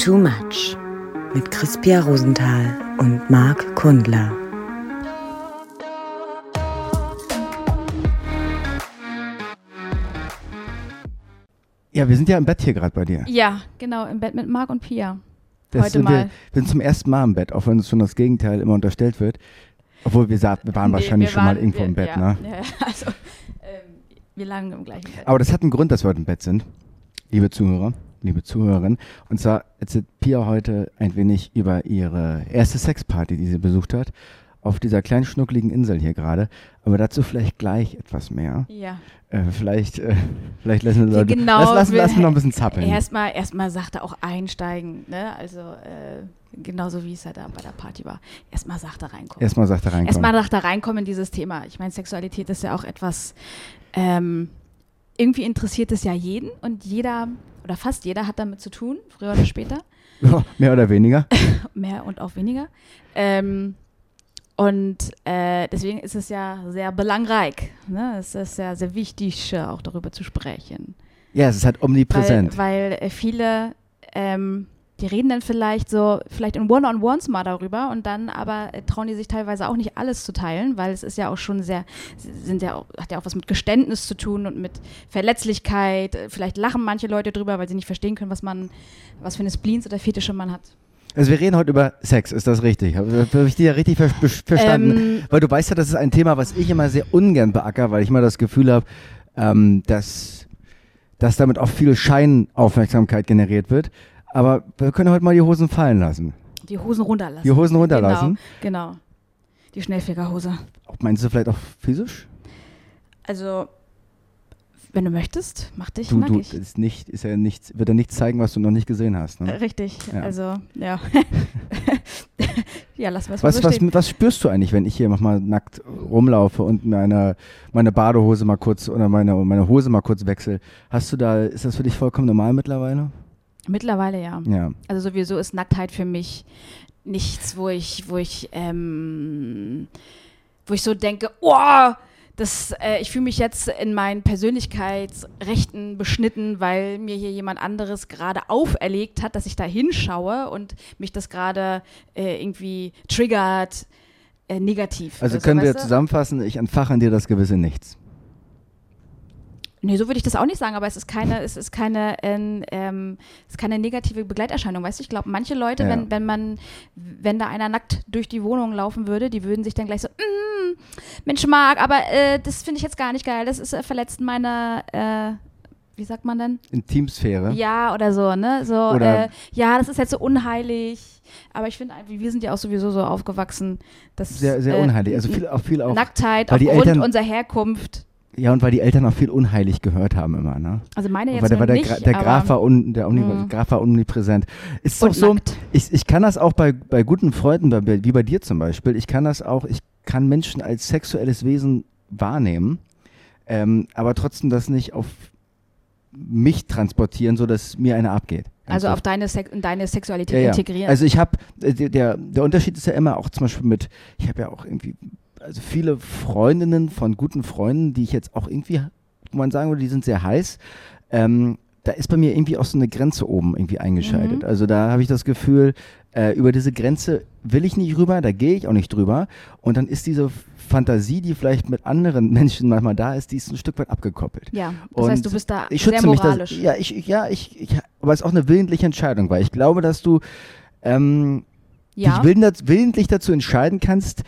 Too Much mit Crispia Rosenthal und Marc Kundler. Ja, wir sind ja im Bett hier gerade bei dir. Ja, genau, im Bett mit Marc und Pia. Das Heute sind mal. Wir, wir sind zum ersten Mal im Bett, auch wenn uns schon das Gegenteil immer unterstellt wird. Obwohl wir, sa- wir waren Nee, wahrscheinlich wir schon mal waren- irgendwo wir, im Bett, ja, ne? Ja, also, ähm, wir lagen im gleichen Bett. Aber das hat einen Grund, dass wir heute im Bett sind, liebe Zuhörer, liebe Zuhörerinnen. Und zwar erzählt Pia heute ein wenig über ihre erste Sexparty, die sie besucht hat, auf dieser kleinen schnuckligen Insel hier gerade. Aber dazu vielleicht gleich etwas mehr. Ja. Äh, vielleicht, äh, vielleicht lassen wir Leute, genau lass, lassen, lassen wir noch ein bisschen zappeln. Erstmal erstmal sagte auch einsteigen, ne? Also äh, genauso wie es halt da bei der Party war. Erstmal sagte reinkommen. Erstmal sagt er reinkommen. Erstmal sagte reinkommen in dieses Thema. Ich meine, Sexualität ist ja auch etwas, ähm, irgendwie interessiert es ja jeden und jeder oder fast jeder hat damit zu tun, früher oder später. Ja, mehr oder weniger. mehr und auch weniger. Ähm, und äh, deswegen ist es ja sehr belangreich. Ne? Es ist ja sehr wichtig, äh, auch darüber zu sprechen. Ja, es ist halt omnipräsent. Weil, weil äh, viele, ähm, die reden dann vielleicht so, vielleicht in One-on-Ones mal darüber und dann aber äh, trauen die sich teilweise auch nicht alles zu teilen, weil es ist ja auch schon sehr, sind ja auch, hat ja auch was mit Geständnis zu tun und mit Verletzlichkeit. Äh, Vielleicht lachen manche Leute drüber, weil sie nicht verstehen können, was man, was für eine Spleens oder Fetische man hat. Also wir reden heute über Sex, ist das richtig? Habe hab ich dir ja richtig ver- verstanden? Ähm, weil du weißt ja, das ist ein Thema, was ich immer sehr ungern beacker, weil ich immer das Gefühl habe, ähm, dass, dass damit auch viel Scheinaufmerksamkeit generiert wird. Aber wir können heute mal die Hosen fallen lassen. Die Hosen runterlassen. Die Hosen runterlassen. Genau, genau. Die Schnellfegerhose. Meinst du vielleicht auch physisch? Also, wenn du möchtest, mach dich Du, du, ist nicht, ist ja nichts, wird ja nichts zeigen, was du noch nicht gesehen hast. Ne? Richtig, Ja. also, ja. ja, wir es Was, mal so was, was spürst du eigentlich, wenn ich hier mal nackt rumlaufe und meine, meine Badehose mal kurz oder meine, meine Hose mal kurz wechsle? Hast du da, ist das für dich vollkommen normal mittlerweile? Mittlerweile ja. Ja. Also sowieso ist Nacktheit für mich nichts, wo ich, wo ich, ähm, wo ich so denke, oh, das, äh, ich fühle mich jetzt in meinen Persönlichkeitsrechten beschnitten, weil mir hier jemand anderes gerade auferlegt hat, dass ich da hinschaue und mich das gerade äh, irgendwie triggert, äh, negativ. Also oder so, können wir weißt du? zusammenfassen, ich entfache in dir das gewisse Nichts. Nee, so würde ich das auch nicht sagen, aber es ist keine, es ist keine, ähm, ähm, es ist keine negative Begleiterscheinung, weißt du? Ich glaube, manche Leute, Ja. wenn, wenn man, wenn da einer nackt durch die Wohnung laufen würde, die würden sich dann gleich so, mm, Mensch, Marc, aber äh, das finde ich jetzt gar nicht geil, das ist äh, verletzt meine, äh, wie sagt man denn? Intimsphäre. Ja, oder so, ne? So, Oder- äh, ja, das ist jetzt so unheilig. Aber ich finde wir sind ja auch sowieso so aufgewachsen, dass Sehr, sehr äh, unheilig. Also viel, auch viel auch. Nacktheit aufgrund Eltern- unserer Herkunft. Ja, und weil die Eltern auch viel unheilig gehört haben immer, ne? Also meine jetzt weil weil der, nicht, Gra- der Graf war, un, der Omni, Mhm. Graf war omnipräsent. Ist doch so, ich, ich kann das auch bei, bei guten Freunden, bei, wie bei dir zum Beispiel, ich kann das auch, ich kann Menschen als sexuelles Wesen wahrnehmen, ähm, aber trotzdem das nicht auf mich transportieren, sodass mir eine abgeht. Also auf deine, in deine Sexualität Ja, ja. integrieren. Also ich habe, der, der Unterschied ist ja immer auch zum Beispiel mit, ich habe ja auch irgendwie, also viele Freundinnen von guten Freunden, die ich jetzt auch irgendwie, wo man sagen würde, die sind sehr heiß. Ähm, da ist bei mir irgendwie auch so eine Grenze oben irgendwie eingeschaltet. Mhm. Also da habe ich das Gefühl, äh, über diese Grenze will ich nicht rüber, da gehe ich auch nicht drüber. Und dann ist diese Fantasie, die vielleicht mit anderen Menschen manchmal da ist, die ist ein Stück weit abgekoppelt. ja, das Und heißt, du bist da ich sehr schütze mich moralisch. das. Ja, ich, ja, ich, ich, aber es ist auch eine willentliche Entscheidung, weil ich glaube, dass du ähm, ja. dich willentlich dazu entscheiden kannst,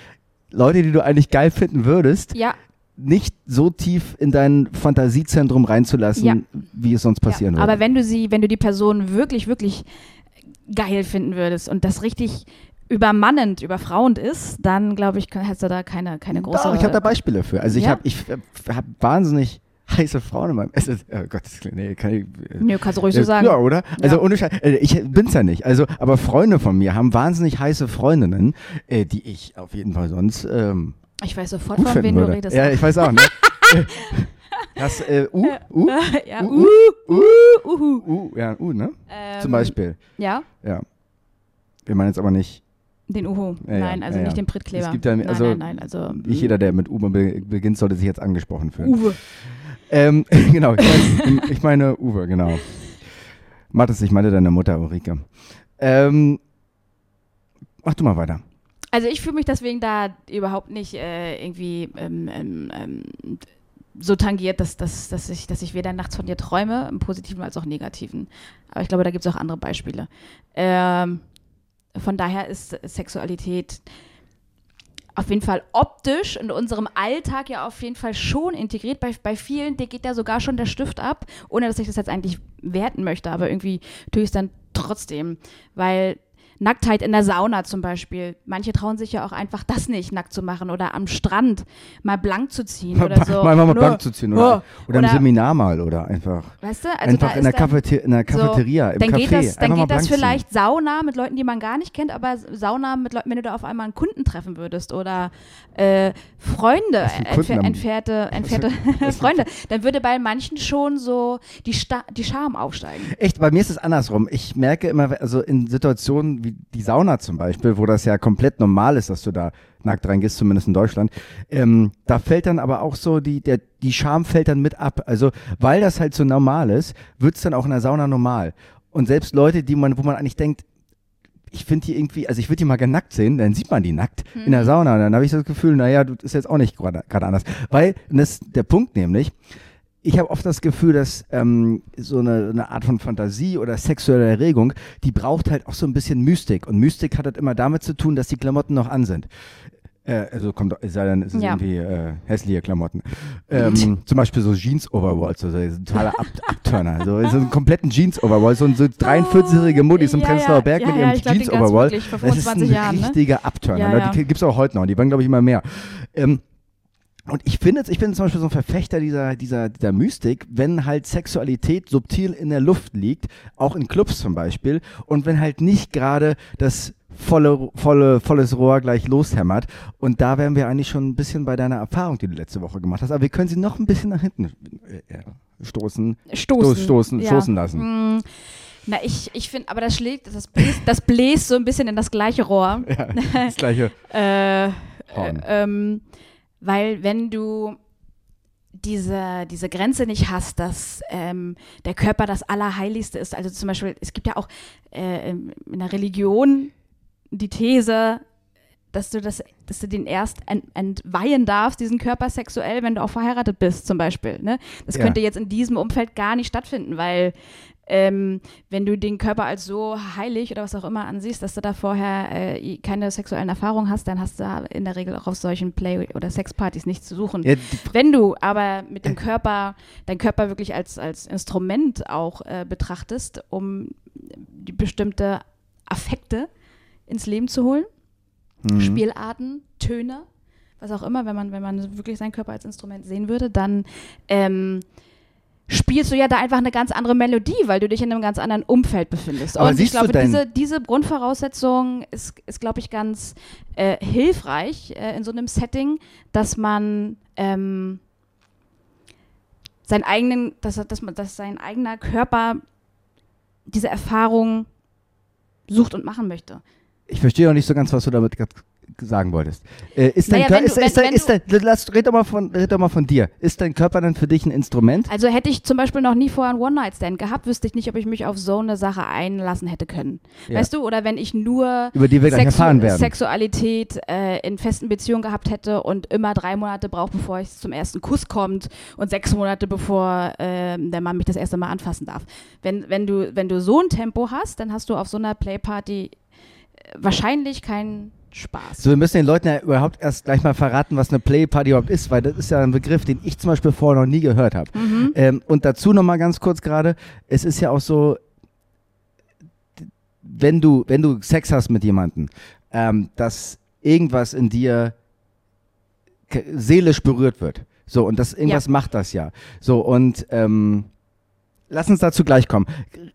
Leute, die du eigentlich geil finden würdest, ja, nicht so tief in dein Fantasiezentrum reinzulassen, Ja. wie es sonst passieren ja. würde. Aber wenn du sie, wenn du die Person wirklich, wirklich geil finden würdest und das richtig übermannend, überfrauend ist, dann glaube ich, hast du da keine, keine große. Doch, ich habe da Beispiele für. Also ich Ja? habe ich äh, hab wahnsinnig heiße Frauen in meinem Essen. Oh Gott, das klingt, nee, kann ich, äh, Nö, kannst du ruhig so Ja, sagen. Ja, oder? Also Ja. ohne Scheiß. äh, Ich bin's ja nicht. Also, aber Freunde von mir haben wahnsinnig heiße Freundinnen, äh, die ich auf jeden Fall sonst ähm, Ich weiß sofort, von wem du redest. Ja, ich weiß auch. Ne? das äh, U, U, ja, U, uh, U, uhu. U, ja, U, ne? Ähm, Zum Beispiel. Ja, Ja. Wir meinen jetzt aber nicht, den Uhu. Ja, ja, nein, also ja, ja. nicht den Pritkleber. Es gibt ja- nein, also nein, nein, also nicht jeder, der mit U be beginnt, sollte sich jetzt angesprochen fühlen. Uwe. Ähm, genau, ich meine, ich meine Uwe, genau. Mathis, ich meine deine Mutter, Ulrike. Ähm, mach du mal weiter. Also ich fühle mich deswegen da überhaupt nicht äh, irgendwie ähm, ähm, ähm, so tangiert, dass, dass, dass, ich, dass ich weder nachts von dir träume, im Positiven als auch Negativen. Aber ich glaube, da gibt es auch andere Beispiele. Ähm, von daher ist Sexualität auf jeden Fall optisch in unserem Alltag ja auf jeden Fall schon integriert. Bei, bei vielen geht da sogar schon der Stift ab, ohne dass ich das jetzt eigentlich werten möchte, aber irgendwie tue ich es dann trotzdem, weil Nacktheit in der Sauna zum Beispiel. Manche trauen sich ja auch einfach das nicht, nackt zu machen oder am Strand mal blank zu ziehen oder so. Mal, mal, mal blank zu ziehen oder, oder, oder, im Seminar mal oder einfach. Weißt du, also einfach in der, Cafete in der Cafeteria, so, im dann Café. Geht das, dann geht das ziehen. vielleicht Sauna mit Leuten, die man gar nicht kennt, aber Sauna mit Leuten, wenn du da auf einmal einen Kunden treffen würdest oder äh, Freunde, entfer entfernte, entfernte Freunde, dann würde bei manchen schon so die, Sta die Scham aufsteigen. Echt, bei mir ist es andersrum. Ich merke immer, also in Situationen wie die Sauna zum Beispiel, wo das ja komplett normal ist, dass du da nackt reingehst, zumindest in Deutschland, ähm, da fällt dann aber auch so, die, der, die Scham fällt dann mit ab. Also, weil das halt so normal ist, wird es dann auch in der Sauna normal. Und selbst Leute, die man, wo man eigentlich denkt, ich finde die irgendwie, also ich würde die mal nackt sehen, dann sieht man die nackt mhm. in der Sauna. Und dann habe ich das Gefühl, naja, du ist jetzt auch nicht gerade anders. Weil, das ist der Punkt nämlich, ich habe oft das Gefühl, dass ähm, so eine, eine, Art von Fantasie oder sexuelle Erregung, die braucht halt auch so ein bisschen Mystik. Und Mystik hat halt immer damit zu tun, dass die Klamotten noch an sind. Äh, also kommt, es sei denn, es ist ja. irgendwie äh, hässliche Klamotten. Ähm, zum Beispiel so Jeans-Overalls, so, so ein totaler Ab Abturner. So, so einen kompletten Jeans-Overall, so, so 43-jährige Mutti zum ja, Prenzlauer Berg ja, mit ihrem Jeans-Overall. Das ist ein Jahren, ne? richtiger ne? Abturner. Die gibt es auch heute noch, die werden, glaube ich, immer mehr. Ähm, und ich finde, ich bin zum Beispiel so ein Verfechter dieser, dieser, dieser Mystik, wenn halt Sexualität subtil in der Luft liegt, auch in Clubs zum Beispiel, und wenn halt nicht gerade das volle, volle, volles Rohr gleich loshämmert. Und da wären wir eigentlich schon ein bisschen bei deiner Erfahrung, die du letzte Woche gemacht hast. Aber wir können sie noch ein bisschen nach hinten äh, stoßen, stoßen, stoßen, ja. stoßen lassen. Mm. Na, ich, ich finde, aber das schlägt, das bläst, das bläst so ein bisschen in das gleiche Rohr. Ja, das gleiche. äh, äh, ähm, weil wenn du diese, diese Grenze nicht hast, dass ähm, der Körper das Allerheiligste ist. Also zum Beispiel, es gibt ja auch äh, in der Religion die These, dass du das, dass du den erst ent entweihen darfst, diesen Körper sexuell, wenn du auch verheiratet bist, zum Beispiel. Ne? Das ja. könnte jetzt in diesem Umfeld gar nicht stattfinden, weil ähm, wenn du den Körper als so heilig oder was auch immer ansiehst, dass du da vorher äh, keine sexuellen Erfahrungen hast, dann hast du in der Regel auch auf solchen Play- oder Sexpartys nichts zu suchen. Ja, wenn du aber mit dem Körper, dein Körper wirklich als, als Instrument auch äh, betrachtest, um die bestimmte Affekte ins Leben zu holen, mhm. Spielarten, Töne, was auch immer, wenn man, wenn man wirklich seinen Körper als Instrument sehen würde, dann ähm, spielst du ja da einfach eine ganz andere Melodie, weil du dich in einem ganz anderen Umfeld befindest. Aber und ich glaube, diese, diese Grundvoraussetzung ist, ist glaube ich, ganz äh, hilfreich äh, in so einem Setting, dass man ähm, seinen eigenen, dass, dass, man, dass sein eigener Körper diese Erfahrung sucht und machen möchte. Ich verstehe auch nicht so ganz, was du damit sagen wolltest. Äh, ist naja, dein Körper, ist, ist, ist, ist lass, red doch, mal von, red doch mal von dir. Ist dein Körper dann für dich ein Instrument? Also hätte ich zum Beispiel noch nie vorher einen One-Night-Stand gehabt, wüsste ich nicht, ob ich mich auf so eine Sache einlassen hätte können. Ja. Weißt du, oder wenn ich nur Über die wir Sexu erfahren werden. Sexualität äh, in festen Beziehungen gehabt hätte und immer drei Monate braucht, bevor es zum ersten Kuss kommt und sechs Monate, bevor äh, der Mann mich das erste Mal anfassen darf. Wenn, wenn, du, wenn du so ein Tempo hast, dann hast du auf so einer Playparty wahrscheinlich keinen Spaß. So, wir müssen den Leuten ja überhaupt erst gleich mal verraten, was eine Playparty überhaupt ist, weil das ist ja ein Begriff, den ich zum Beispiel vorher noch nie gehört habe. Mhm. Ähm, und dazu nochmal ganz kurz gerade, es ist ja auch so, wenn du, wenn du Sex hast mit jemandem, ähm, dass irgendwas in dir seelisch berührt wird. So, und das irgendwas ja. macht das ja. So, und ähm, lass uns dazu gleich kommen.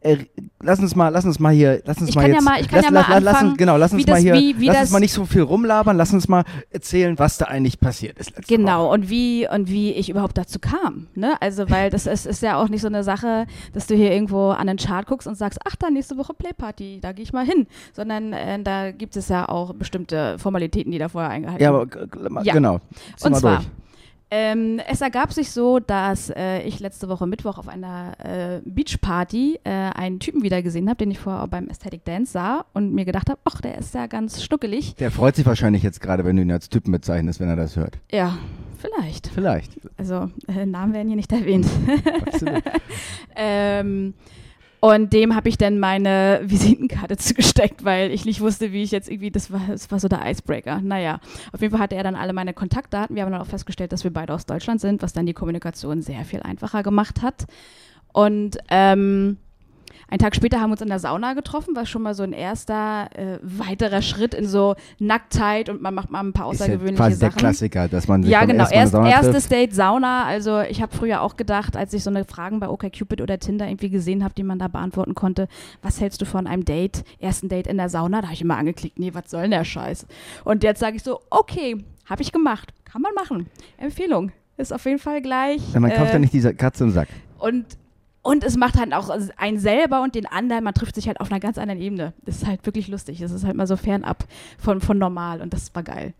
Äh, lass uns mal, lass uns mal hier, lass uns ich mal kann jetzt, ja mal, ich kann lass, ja mal lass, lass uns, genau, lass uns mal das, hier, wie, wie lass uns mal nicht so viel rumlabern, lass uns mal erzählen, was da eigentlich passiert ist. Genau Woche. und wie und wie ich überhaupt dazu kam, ne? Also weil das ist, ist ja auch nicht so eine Sache, dass du hier irgendwo an den Chart guckst und sagst, ach da nächste Woche Playparty, da gehe ich mal hin, sondern äh, da gibt es ja auch bestimmte Formalitäten, die da vorher eingehalten werden. Ja, aber ja. genau. Zieh und zwar. Durch Ähm, es ergab sich so, dass äh, ich letzte Woche Mittwoch auf einer äh, Beachparty äh, einen Typen wieder gesehen habe, den ich vorher auch beim Aesthetic Dance sah und mir gedacht habe, ach, der ist ja ganz schnuckelig. Der freut sich wahrscheinlich jetzt gerade, wenn du ihn als Typen bezeichnest, wenn er das hört. Ja, vielleicht. Vielleicht. Also äh, Namen werden hier nicht erwähnt. Absolut. ähm, und dem habe ich dann meine Visitenkarte zugesteckt, weil ich nicht wusste, wie ich jetzt irgendwie, das war, das war so der Icebreaker. Naja, auf jeden Fall hatte er dann alle meine Kontaktdaten. Wir haben dann auch festgestellt, dass wir beide aus Deutschland sind, was dann die Kommunikation sehr viel einfacher gemacht hat. Und ähm, einen Tag später haben wir uns in der Sauna getroffen, was schon mal so ein erster äh, weiterer Schritt in so Nacktheit und man macht mal ein paar außergewöhnliche ist ja quasi Sachen. der Klassiker, dass man sich Ja, genau. Erst, erstes. Date Sauna. Also ich habe früher auch gedacht, als ich so eine Fragen bei OkCupid oder Tinder irgendwie gesehen habe, die man da beantworten konnte, was hältst du von einem Date, ersten Date in der Sauna? Da habe ich immer angeklickt, nee, was soll denn der Scheiß? Und jetzt sage ich so, okay, habe ich gemacht, kann man machen. Empfehlung. Ist auf jeden Fall gleich. Ja, man kauft äh, ja nicht diese Katze im Sack. und, und es macht halt auch einen selber und den anderen, man trifft sich halt auf einer ganz anderen Ebene. Das ist halt wirklich lustig. Es ist halt mal so fernab von, von normal und das war geil.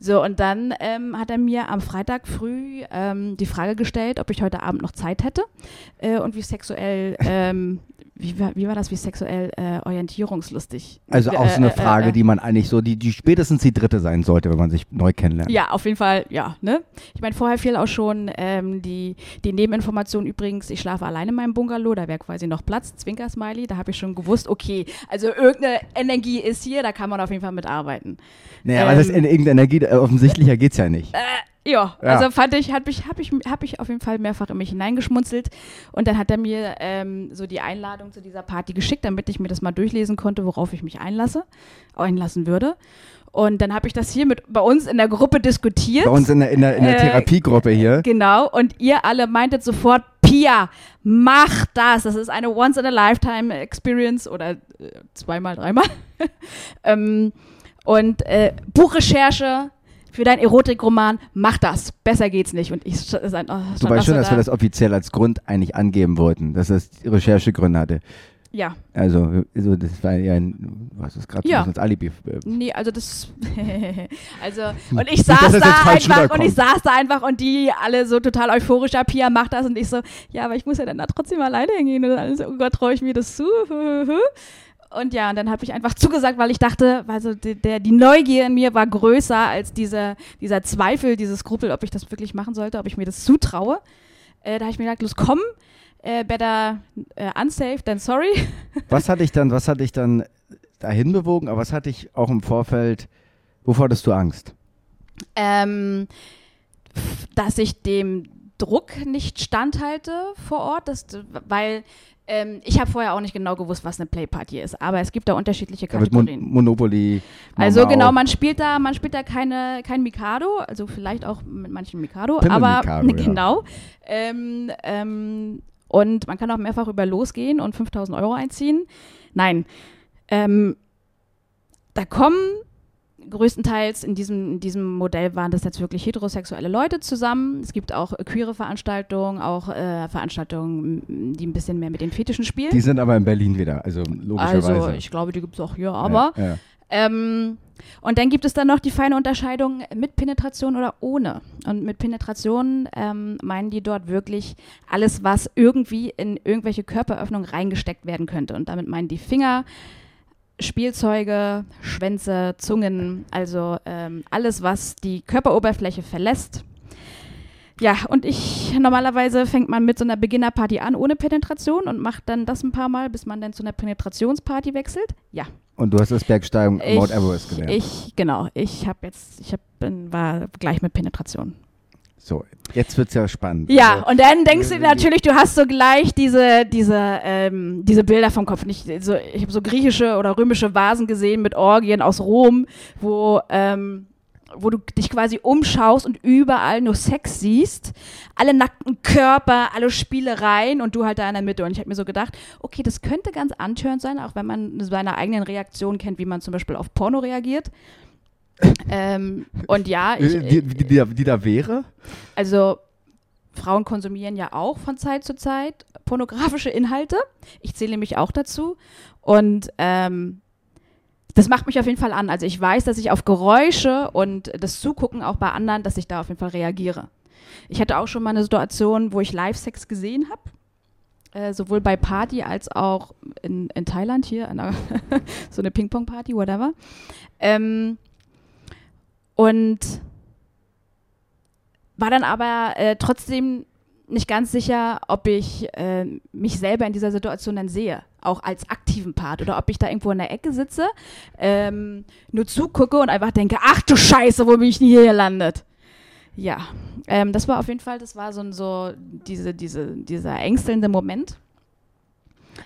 So, und dann ähm, hat er mir am Freitag früh ähm, die Frage gestellt, ob ich heute Abend noch Zeit hätte äh, und wie sexuell, ähm, wie, war, wie war das, wie sexuell äh, orientierungslustig. Also auch so eine Äh, äh, Frage, äh, die man eigentlich so, die, die spätestens die dritte sein sollte, wenn man sich neu kennenlernt. Ja, auf jeden Fall, ja. Ne? Ich meine, vorher fiel auch schon ähm, die, die Nebeninformation übrigens, ich schlafe alleine in meinem Bungalow, da wäre quasi noch Platz, Zwinker-Smiley, da habe ich schon gewusst, okay, also irgendeine Energie ist hier, da kann man auf jeden Fall mitarbeiten. Naja, aber das Ähm, in irgendeiner Energie, äh, offensichtlicher geht's ja nicht. Ja, Ja. also fand ich, habe ich, hab ich, hab ich auf jeden Fall mehrfach in mich hineingeschmunzelt. Und dann hat er mir ähm, so die Einladung zu dieser Party geschickt, damit ich mir das mal durchlesen konnte, worauf ich mich einlasse, einlassen würde. Und dann habe ich das hier mit bei uns in der Gruppe diskutiert. Bei uns in der, in der, in der Äh, Therapiegruppe hier. Genau, und ihr alle meintet sofort, Pia, mach das. Das ist eine Once-in-a-Lifetime-Experience oder äh, zweimal, dreimal. ähm, und äh, Buchrecherche für deinen Erotikroman, mach das. Besser geht's nicht. Und ich stand, stand, oh, Du weißt schon, dass wir da. das offiziell als Grund eigentlich angeben wollten, dass das Recherchegründe hatte. Ja, Also, also das war ja ein, was ist gerade Ja. so als Alibi. äh, nee, also das. also, und ich saß da einfach und ich saß da einfach und die alle so total euphorisch, ja, Pia macht das und ich so, ja, aber ich muss ja dann da trotzdem alleine hingehen und alles, oh Gott, traue ich mir das zu? Und ja, und dann habe ich einfach zugesagt, weil ich dachte, also die, der, die Neugier in mir war größer als dieser, dieser Zweifel, dieses Skrupel, ob ich das wirklich machen sollte, ob ich mir das zutraue. Äh, da habe ich mir gedacht, los, komm, äh, better äh, unsafe than sorry. Was hatte ich dann, was hatte ich dann dahin bewogen, aber was hatte ich auch im Vorfeld, wovor hattest du Angst? ähm, dass ich dem Druck nicht standhalte vor Ort, das, weil ähm, ich habe vorher auch nicht genau gewusst, was eine Playparty ist, aber es gibt da unterschiedliche wird Mon Kategorien. Monopoly. Also Mau Mau, genau, man spielt da, man spielt da keine, kein Mikado, also vielleicht auch mit manchen Mikado, Pimmel aber Mikado, ja. genau. Ähm, ähm, und man kann auch mehrfach über losgehen und 5000 Euro einziehen. Nein, ähm, da kommen größtenteils in diesem, in diesem Modell waren das jetzt wirklich heterosexuelle Leute zusammen. Es gibt auch äh, queere Veranstaltungen, auch äh, Veranstaltungen, die ein bisschen mehr mit den Fetischen spielen. Die sind aber in Berlin wieder, also logischerweise. also ich glaube, die gibt es auch hier, aber Ja, ja. ähm, und dann gibt es dann noch die feine Unterscheidung mit Penetration oder ohne. Und mit Penetration ähm, meinen die dort wirklich alles, was irgendwie in irgendwelche Körperöffnungen reingesteckt werden könnte. Und damit meinen die Finger, Spielzeuge, Schwänze, Zungen, also ähm, alles, was die Körperoberfläche verlässt. Ja, und ich, normalerweise fängt man mit so einer Beginnerparty an ohne Penetration und macht dann das ein paar Mal, bis man dann zu einer Penetrationsparty wechselt. Ja, Und du hast das Bergsteigen Mount Everest gelernt. Ich, genau, ich habe jetzt, ich hab, bin, war gleich mit Penetration. So, jetzt wird's ja spannend. Ja, Also, und dann denkst du natürlich, du hast so gleich diese, diese, ähm, diese Bilder vom Kopf. Nicht, so, ich habe so griechische oder römische Vasen gesehen mit Orgien aus Rom, wo, ähm, wo du dich quasi umschaust und überall nur Sex siehst. Alle nackten Körper, alle Spielereien und du halt da in der Mitte. Und ich habe mir so gedacht, okay, das könnte ganz antörend sein, auch wenn man seine eigenen Reaktionen kennt, wie man zum Beispiel auf Porno reagiert. Ähm, und ja, ich, äh, die, die, die, da- die da wäre? also Frauen konsumieren ja auch von Zeit zu Zeit pornografische Inhalte. Ich zähle mich auch dazu. Und ähm, das macht mich auf jeden Fall an. Also ich weiß, dass ich auf Geräusche und das Zugucken auch bei anderen, dass ich da auf jeden Fall reagiere. Ich hatte auch schon mal eine Situation, wo ich Live-Sex gesehen habe. Äh, sowohl bei Party als auch in, in Thailand hier, einer, so eine Ping-Pong-Party, whatever. Ähm, und war dann aber äh, trotzdem nicht ganz sicher, ob ich äh, mich selber in dieser Situation dann sehe, auch als aktiven Part, oder ob ich da irgendwo in der Ecke sitze, ähm, nur zugucke und einfach denke, ach du Scheiße, wo bin ich denn hier gelandet? Ja, ähm, das war auf jeden Fall, das war so, so diese, diese, dieser ängstelnde Moment.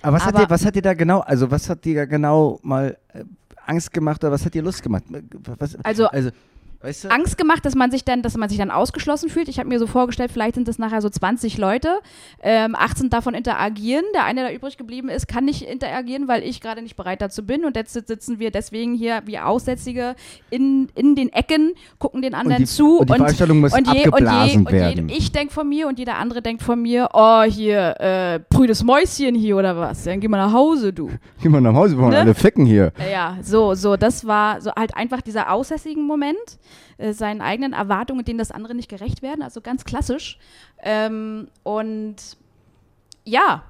Aber was, Aber- hat dir, was hat dir da genau, also was hat dir da genau mal äh, Angst gemacht oder was hat dir Lust gemacht? Was, Also also weißt du? Angst gemacht, dass man sich dann, dass man sich dann ausgeschlossen fühlt. Ich habe mir so vorgestellt, vielleicht sind das nachher so 20 Leute, ähm, 18 davon interagieren. Der eine, der übrig geblieben ist, kann nicht interagieren, weil ich gerade nicht bereit dazu bin. Und jetzt sitzen wir deswegen hier wie Aussätzige in, in den Ecken, gucken den anderen die, zu und die Veranstaltung muss und je, und je, abgeblasen und je, werden. ich denke von mir und jeder andere denkt von mir, oh, hier, äh, prüdes Mäuschen hier oder was? Dann geh mal nach Hause, du. Geh mal nach Hause, wir wollen Ne? alle ficken hier. Ja, so, so, das war so halt einfach dieser aussässigen Moment, äh, seinen eigenen Erwartungen, denen das andere nicht gerecht werden, also ganz klassisch. Ähm, und ja,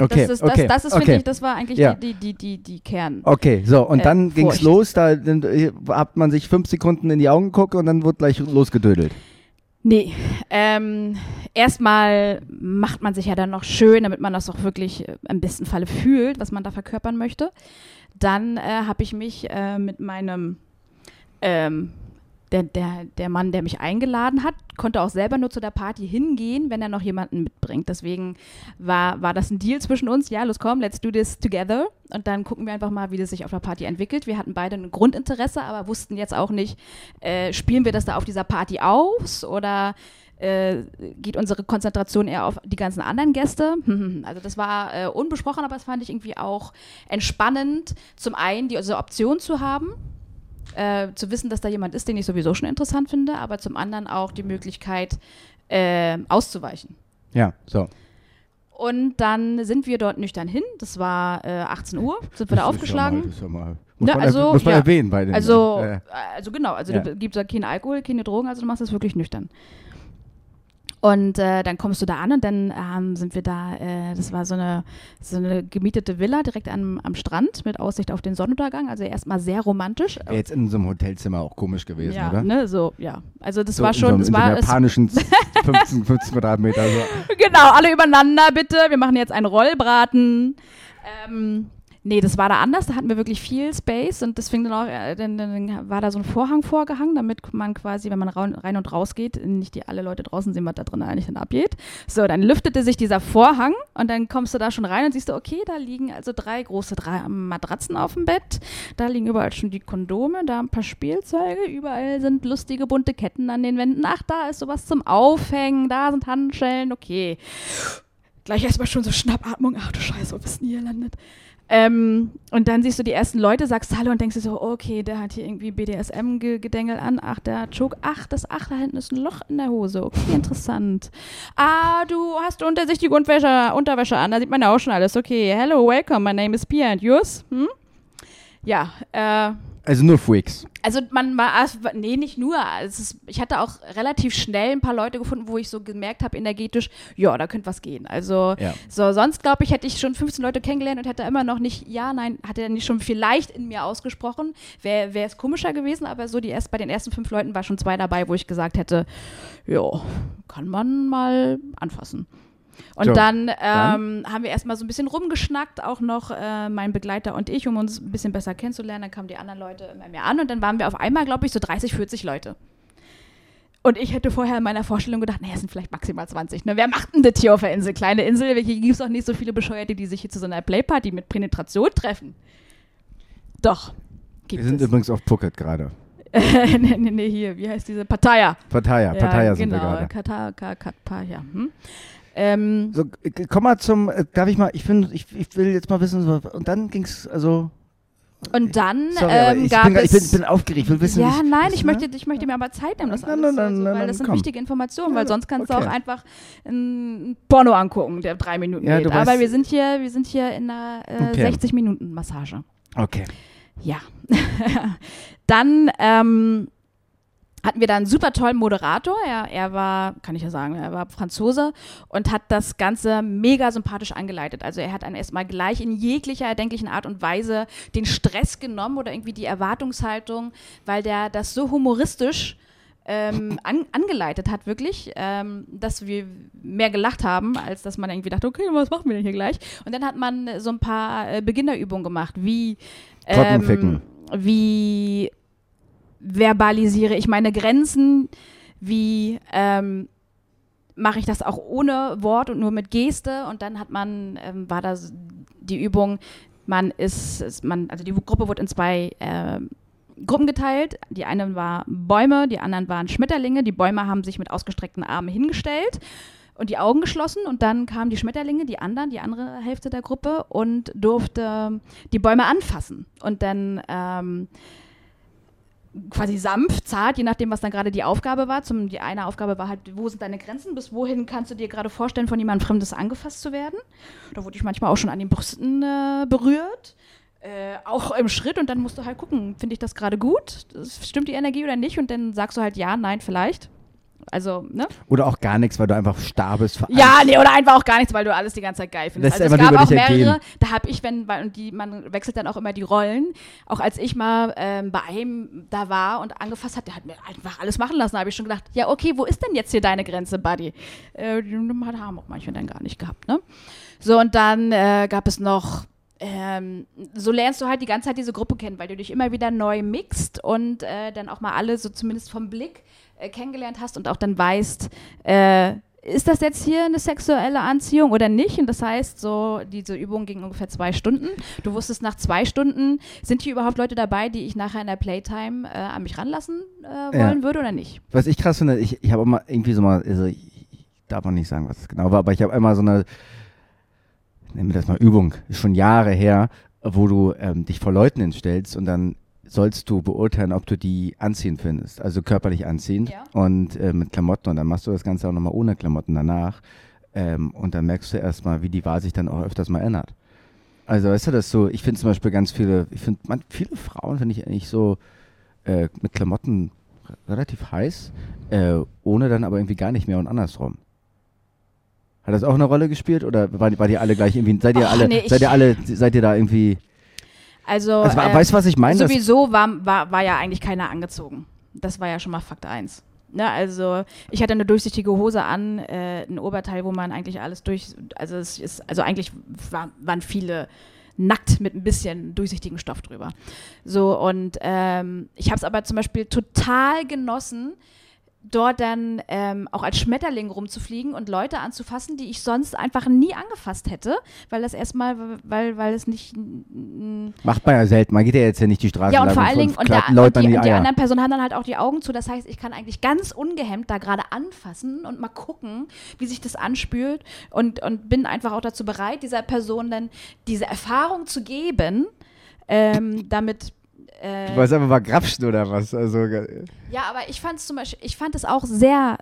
Okay, das ist, okay, das, das ist okay. finde ich, das war eigentlich Ja. die, die, die, die Kern. Okay, so, und äh, dann ging's Furcht. los, da äh, hat man sich fünf Sekunden in die Augen geguckt und dann wurde gleich losgedödelt. Nee, ähm, erstmal macht man sich ja dann noch schön, damit man das auch wirklich äh, im besten Falle fühlt, was man da verkörpern möchte. Dann äh, habe ich mich äh, mit meinem, ähm, der, der, der Mann, der mich eingeladen hat, konnte auch selber nur zu der Party hingehen, wenn er noch jemanden mitbringt. Deswegen war, war das ein Deal zwischen uns. Ja, los komm, let's do this together. Und dann gucken wir einfach mal, wie das sich auf der Party entwickelt. Wir hatten beide ein Grundinteresse, aber wussten jetzt auch nicht, äh, spielen wir das da auf dieser Party aus oder äh, geht unsere Konzentration eher auf die ganzen anderen Gäste. Also das war äh, unbesprochen, aber das fand ich irgendwie auch entspannend, zum einen diese Option zu haben, äh, zu wissen, dass da jemand ist, den ich sowieso schon interessant finde, aber zum anderen auch die Möglichkeit äh, auszuweichen. Ja, so. Und dann sind wir dort nüchtern hin. Das war äh, 18 Uhr, sind wir da aufgeschlagen. Das ist ja mal, muss, Ne, man, also, muss man ja. erwähnen bei den. Also, äh, also genau, also Ja. du gibst da keinen Alkohol, keine Drogen, also du machst das wirklich nüchtern. Und äh, dann kommst du da an und dann ähm, sind wir da, äh, das war so eine, so eine gemietete Villa direkt am, am Strand mit Aussicht auf den Sonnenuntergang, also erstmal sehr romantisch. Wäre jetzt in so einem Hotelzimmer auch komisch gewesen, ja, oder? ne, so, ja. Also das so war in schon, so, es in war, so es, japanischen 15, 15 Quadratmeter. So. genau, alle übereinander bitte, wir machen jetzt einen Rollbraten. Ähm, nee, das war da anders, da hatten wir wirklich viel Space und fing dann auch, äh, dann, dann war da so ein Vorhang vorgehangen, damit man quasi, wenn man rein und raus geht, nicht die alle Leute draußen sehen, was da drin eigentlich dann abgeht. So, dann lüftete sich dieser Vorhang und dann kommst du da schon rein und siehst du, okay, da liegen also drei große drei Matratzen auf dem Bett, da liegen überall schon die Kondome, da ein paar Spielzeuge, überall sind lustige bunte Ketten an den Wänden. Ach, da ist sowas zum Aufhängen, da sind Handschellen, okay. Gleich erstmal schon so Schnappatmung, ach du Scheiße, wo bist du hier gelandet? Ähm, und dann siehst du die ersten Leute, sagst Hallo und denkst dir so, okay, der hat hier irgendwie BDSM-Gedengel an, ach, der hat Choke, ach, das, ach, da hinten ist ein Loch in der Hose, okay, interessant. Ah, du hast untersichtige Unterwäsche, Unterwäsche an, da sieht man ja auch schon alles, okay, hello, welcome, my name is Pia and yours? Hm? Ja, äh, Also nur Freaks. also man war, nee, nicht nur. Ist, ich hatte auch relativ schnell ein paar Leute gefunden, wo ich so gemerkt habe, energetisch, ja, da könnte was gehen. Also Ja. so, sonst glaube ich, hätte ich schon 15 Leute kennengelernt und hätte immer noch nicht, ja, nein, hatte er nicht schon vielleicht in mir ausgesprochen. Wäre es komischer gewesen, aber so die erst, bei den ersten fünf Leuten war schon zwei dabei, wo ich gesagt hätte, ja, kann man mal anfassen. Und So, dann, ähm, dann? haben wir erstmal so ein bisschen rumgeschnackt, auch noch äh, mein Begleiter und ich, um uns ein bisschen besser kennenzulernen. Dann kamen die anderen Leute immer mehr an und dann waren wir auf einmal, glaube ich, so 30, 40 Leute. Und ich hätte vorher in meiner Vorstellung gedacht, naja, es sind vielleicht maximal 20. Ne? Wer macht denn das hier auf der Insel? Kleine Insel, hier gibt es doch nicht so viele Bescheuerte, die sich hier zu so einer Playparty mit Penetration treffen. Doch, gibt Wir sind es. übrigens auf Phuket gerade. nee, nee, nee, hier, wie heißt diese? Pattaya. Pattaya, Pattaya sind wir genau, gerade. Katar, Ka- Pattaya. Hm? Ähm, So, äh, komm mal zum, äh, darf ich mal, ich finde, ich, ich will jetzt mal wissen, so, und dann ging's, also, und dann sorry, ähm, gab bin, grad- ich, bin, es... ich bin aufgeregt, will wissen, ja, nein, ich ne? möchte, ich möchte mir aber Zeit nehmen, das Na, alles, na, also, na, weil das sind komm. wichtige Informationen, weil sonst kannst du okay. auch einfach ein Porno angucken, der drei Minuten Ja, geht. du Aber wir sind hier, wir sind hier in einer äh, Okay. 60 Minuten Massage. Okay. Ja. dann ähm, hatten wir da einen super tollen Moderator. Er, er war, kann ich ja sagen, er war Franzose und hat das Ganze mega sympathisch angeleitet. Also er hat dann erstmal gleich in jeglicher erdenklichen Art und Weise den Stress genommen oder irgendwie die Erwartungshaltung, weil der das so humoristisch ähm, an, angeleitet hat, wirklich, ähm, dass wir mehr gelacht haben, als dass man irgendwie dachte, okay, was machen wir denn hier gleich? Und dann hat man so ein paar äh, Beginnerübungen gemacht, wie ähm, wie verbalisiere ich meine Grenzen, wie ähm, mache ich das auch ohne Wort und nur mit Geste und dann hat man, ähm, war das die Übung, man ist, ist, man, also die Gruppe wurde in zwei äh, Gruppen geteilt. Die einen waren Bäume, die anderen waren Schmetterlinge. Die Bäume haben sich mit ausgestreckten Armen hingestellt und die Augen geschlossen und dann kamen die Schmetterlinge, die anderen, die andere Hälfte der Gruppe und durfte die Bäume anfassen und dann ähm, quasi sanft, zart, je nachdem, was dann gerade die Aufgabe war. Zum, die eine Aufgabe war halt, wo sind deine Grenzen? Bis wohin kannst du dir gerade vorstellen, von jemandem Fremdes angefasst zu werden? Da wurde ich manchmal auch schon an den Brüsten äh, berührt. Äh, auch im Schritt und dann musst du halt gucken, finde ich das gerade gut? Stimmt die Energie oder nicht? Und dann sagst du halt ja, nein, vielleicht. Also, ne? Oder auch gar nichts, weil du einfach starr bist. Ja, nee, oder einfach auch gar nichts, weil du alles die ganze Zeit geil findest. Lässt also es gab auch mehrere, ergehen. da habe ich, wenn, weil, und die, man wechselt dann auch immer die Rollen. Auch als ich mal ähm, bei einem da war und angefasst hat, der hat mir einfach alles machen lassen, da habe ich schon gedacht, ja, okay, wo ist denn jetzt hier deine Grenze, Buddy? Äh, die haben auch manche dann gar nicht gehabt, ne? So, und dann äh, gab es noch ähm, so lernst du halt die ganze Zeit diese Gruppe kennen, weil du dich immer wieder neu mixt und äh, dann auch mal alle so zumindest vom Blick äh, kennengelernt hast und auch dann weißt, äh, ist das jetzt hier eine sexuelle Anziehung oder nicht? Und das heißt, so diese Übung ging ungefähr zwei Stunden. Du wusstest nach zwei Stunden, sind hier überhaupt Leute dabei, die ich nachher in der Playtime äh, an mich ranlassen äh, wollen ja. würde oder nicht? Was ich krass finde, ich, ich habe immer irgendwie so mal, also ich, ich darf auch nicht sagen, was es genau war, aber ich habe einmal so eine, nennen wir das mal Übung, schon Jahre her, wo du ähm, dich vor Leuten hinstellst und dann sollst du beurteilen, ob du die anziehend findest, also körperlich anziehend ja. und äh, mit Klamotten und dann machst du das Ganze auch nochmal ohne Klamotten danach ähm, und dann merkst du erstmal, wie die Wahl sich dann auch öfters mal ändert. Also weißt du, das so, ich finde zum Beispiel ganz viele, ich finde viele Frauen finde ich eigentlich so äh, mit Klamotten relativ heiß, äh, ohne dann aber irgendwie gar nicht mehr und andersrum. Hat das auch eine Rolle gespielt oder war, war die alle gleich irgendwie, seid ihr Och, alle, nee, seid ihr alle, seid ihr da irgendwie also, also äh, weißt du, was ich meine? Sowieso war, war, war ja eigentlich keiner angezogen. Das war ja schon mal Fakt 1. Ne, also ich hatte eine durchsichtige Hose an, äh, ein Oberteil, wo man eigentlich alles durch, also es ist, also eigentlich war, waren viele nackt mit ein bisschen durchsichtigen Stoff drüber. So und ähm, ich habe es aber zum Beispiel total genossen, dort dann ähm, auch als Schmetterling rumzufliegen und Leute anzufassen, die ich sonst einfach nie angefasst hätte, weil das erstmal, weil, weil es nicht. Macht man ja selten, man geht ja jetzt ja nicht die Straße Ja, und vor allen Dingen, und, der, und, die, die, die anderen Personen haben dann halt auch die Augen zu. Das heißt, ich kann eigentlich ganz ungehemmt da gerade anfassen und mal gucken, wie sich das anspült und, und bin einfach auch dazu bereit, dieser Person dann diese Erfahrung zu geben, ähm, damit äh, du wolltest einfach mal grapschen oder was? Also, ja, aber ich fand es zum Beispiel, ich fand es auch sehr,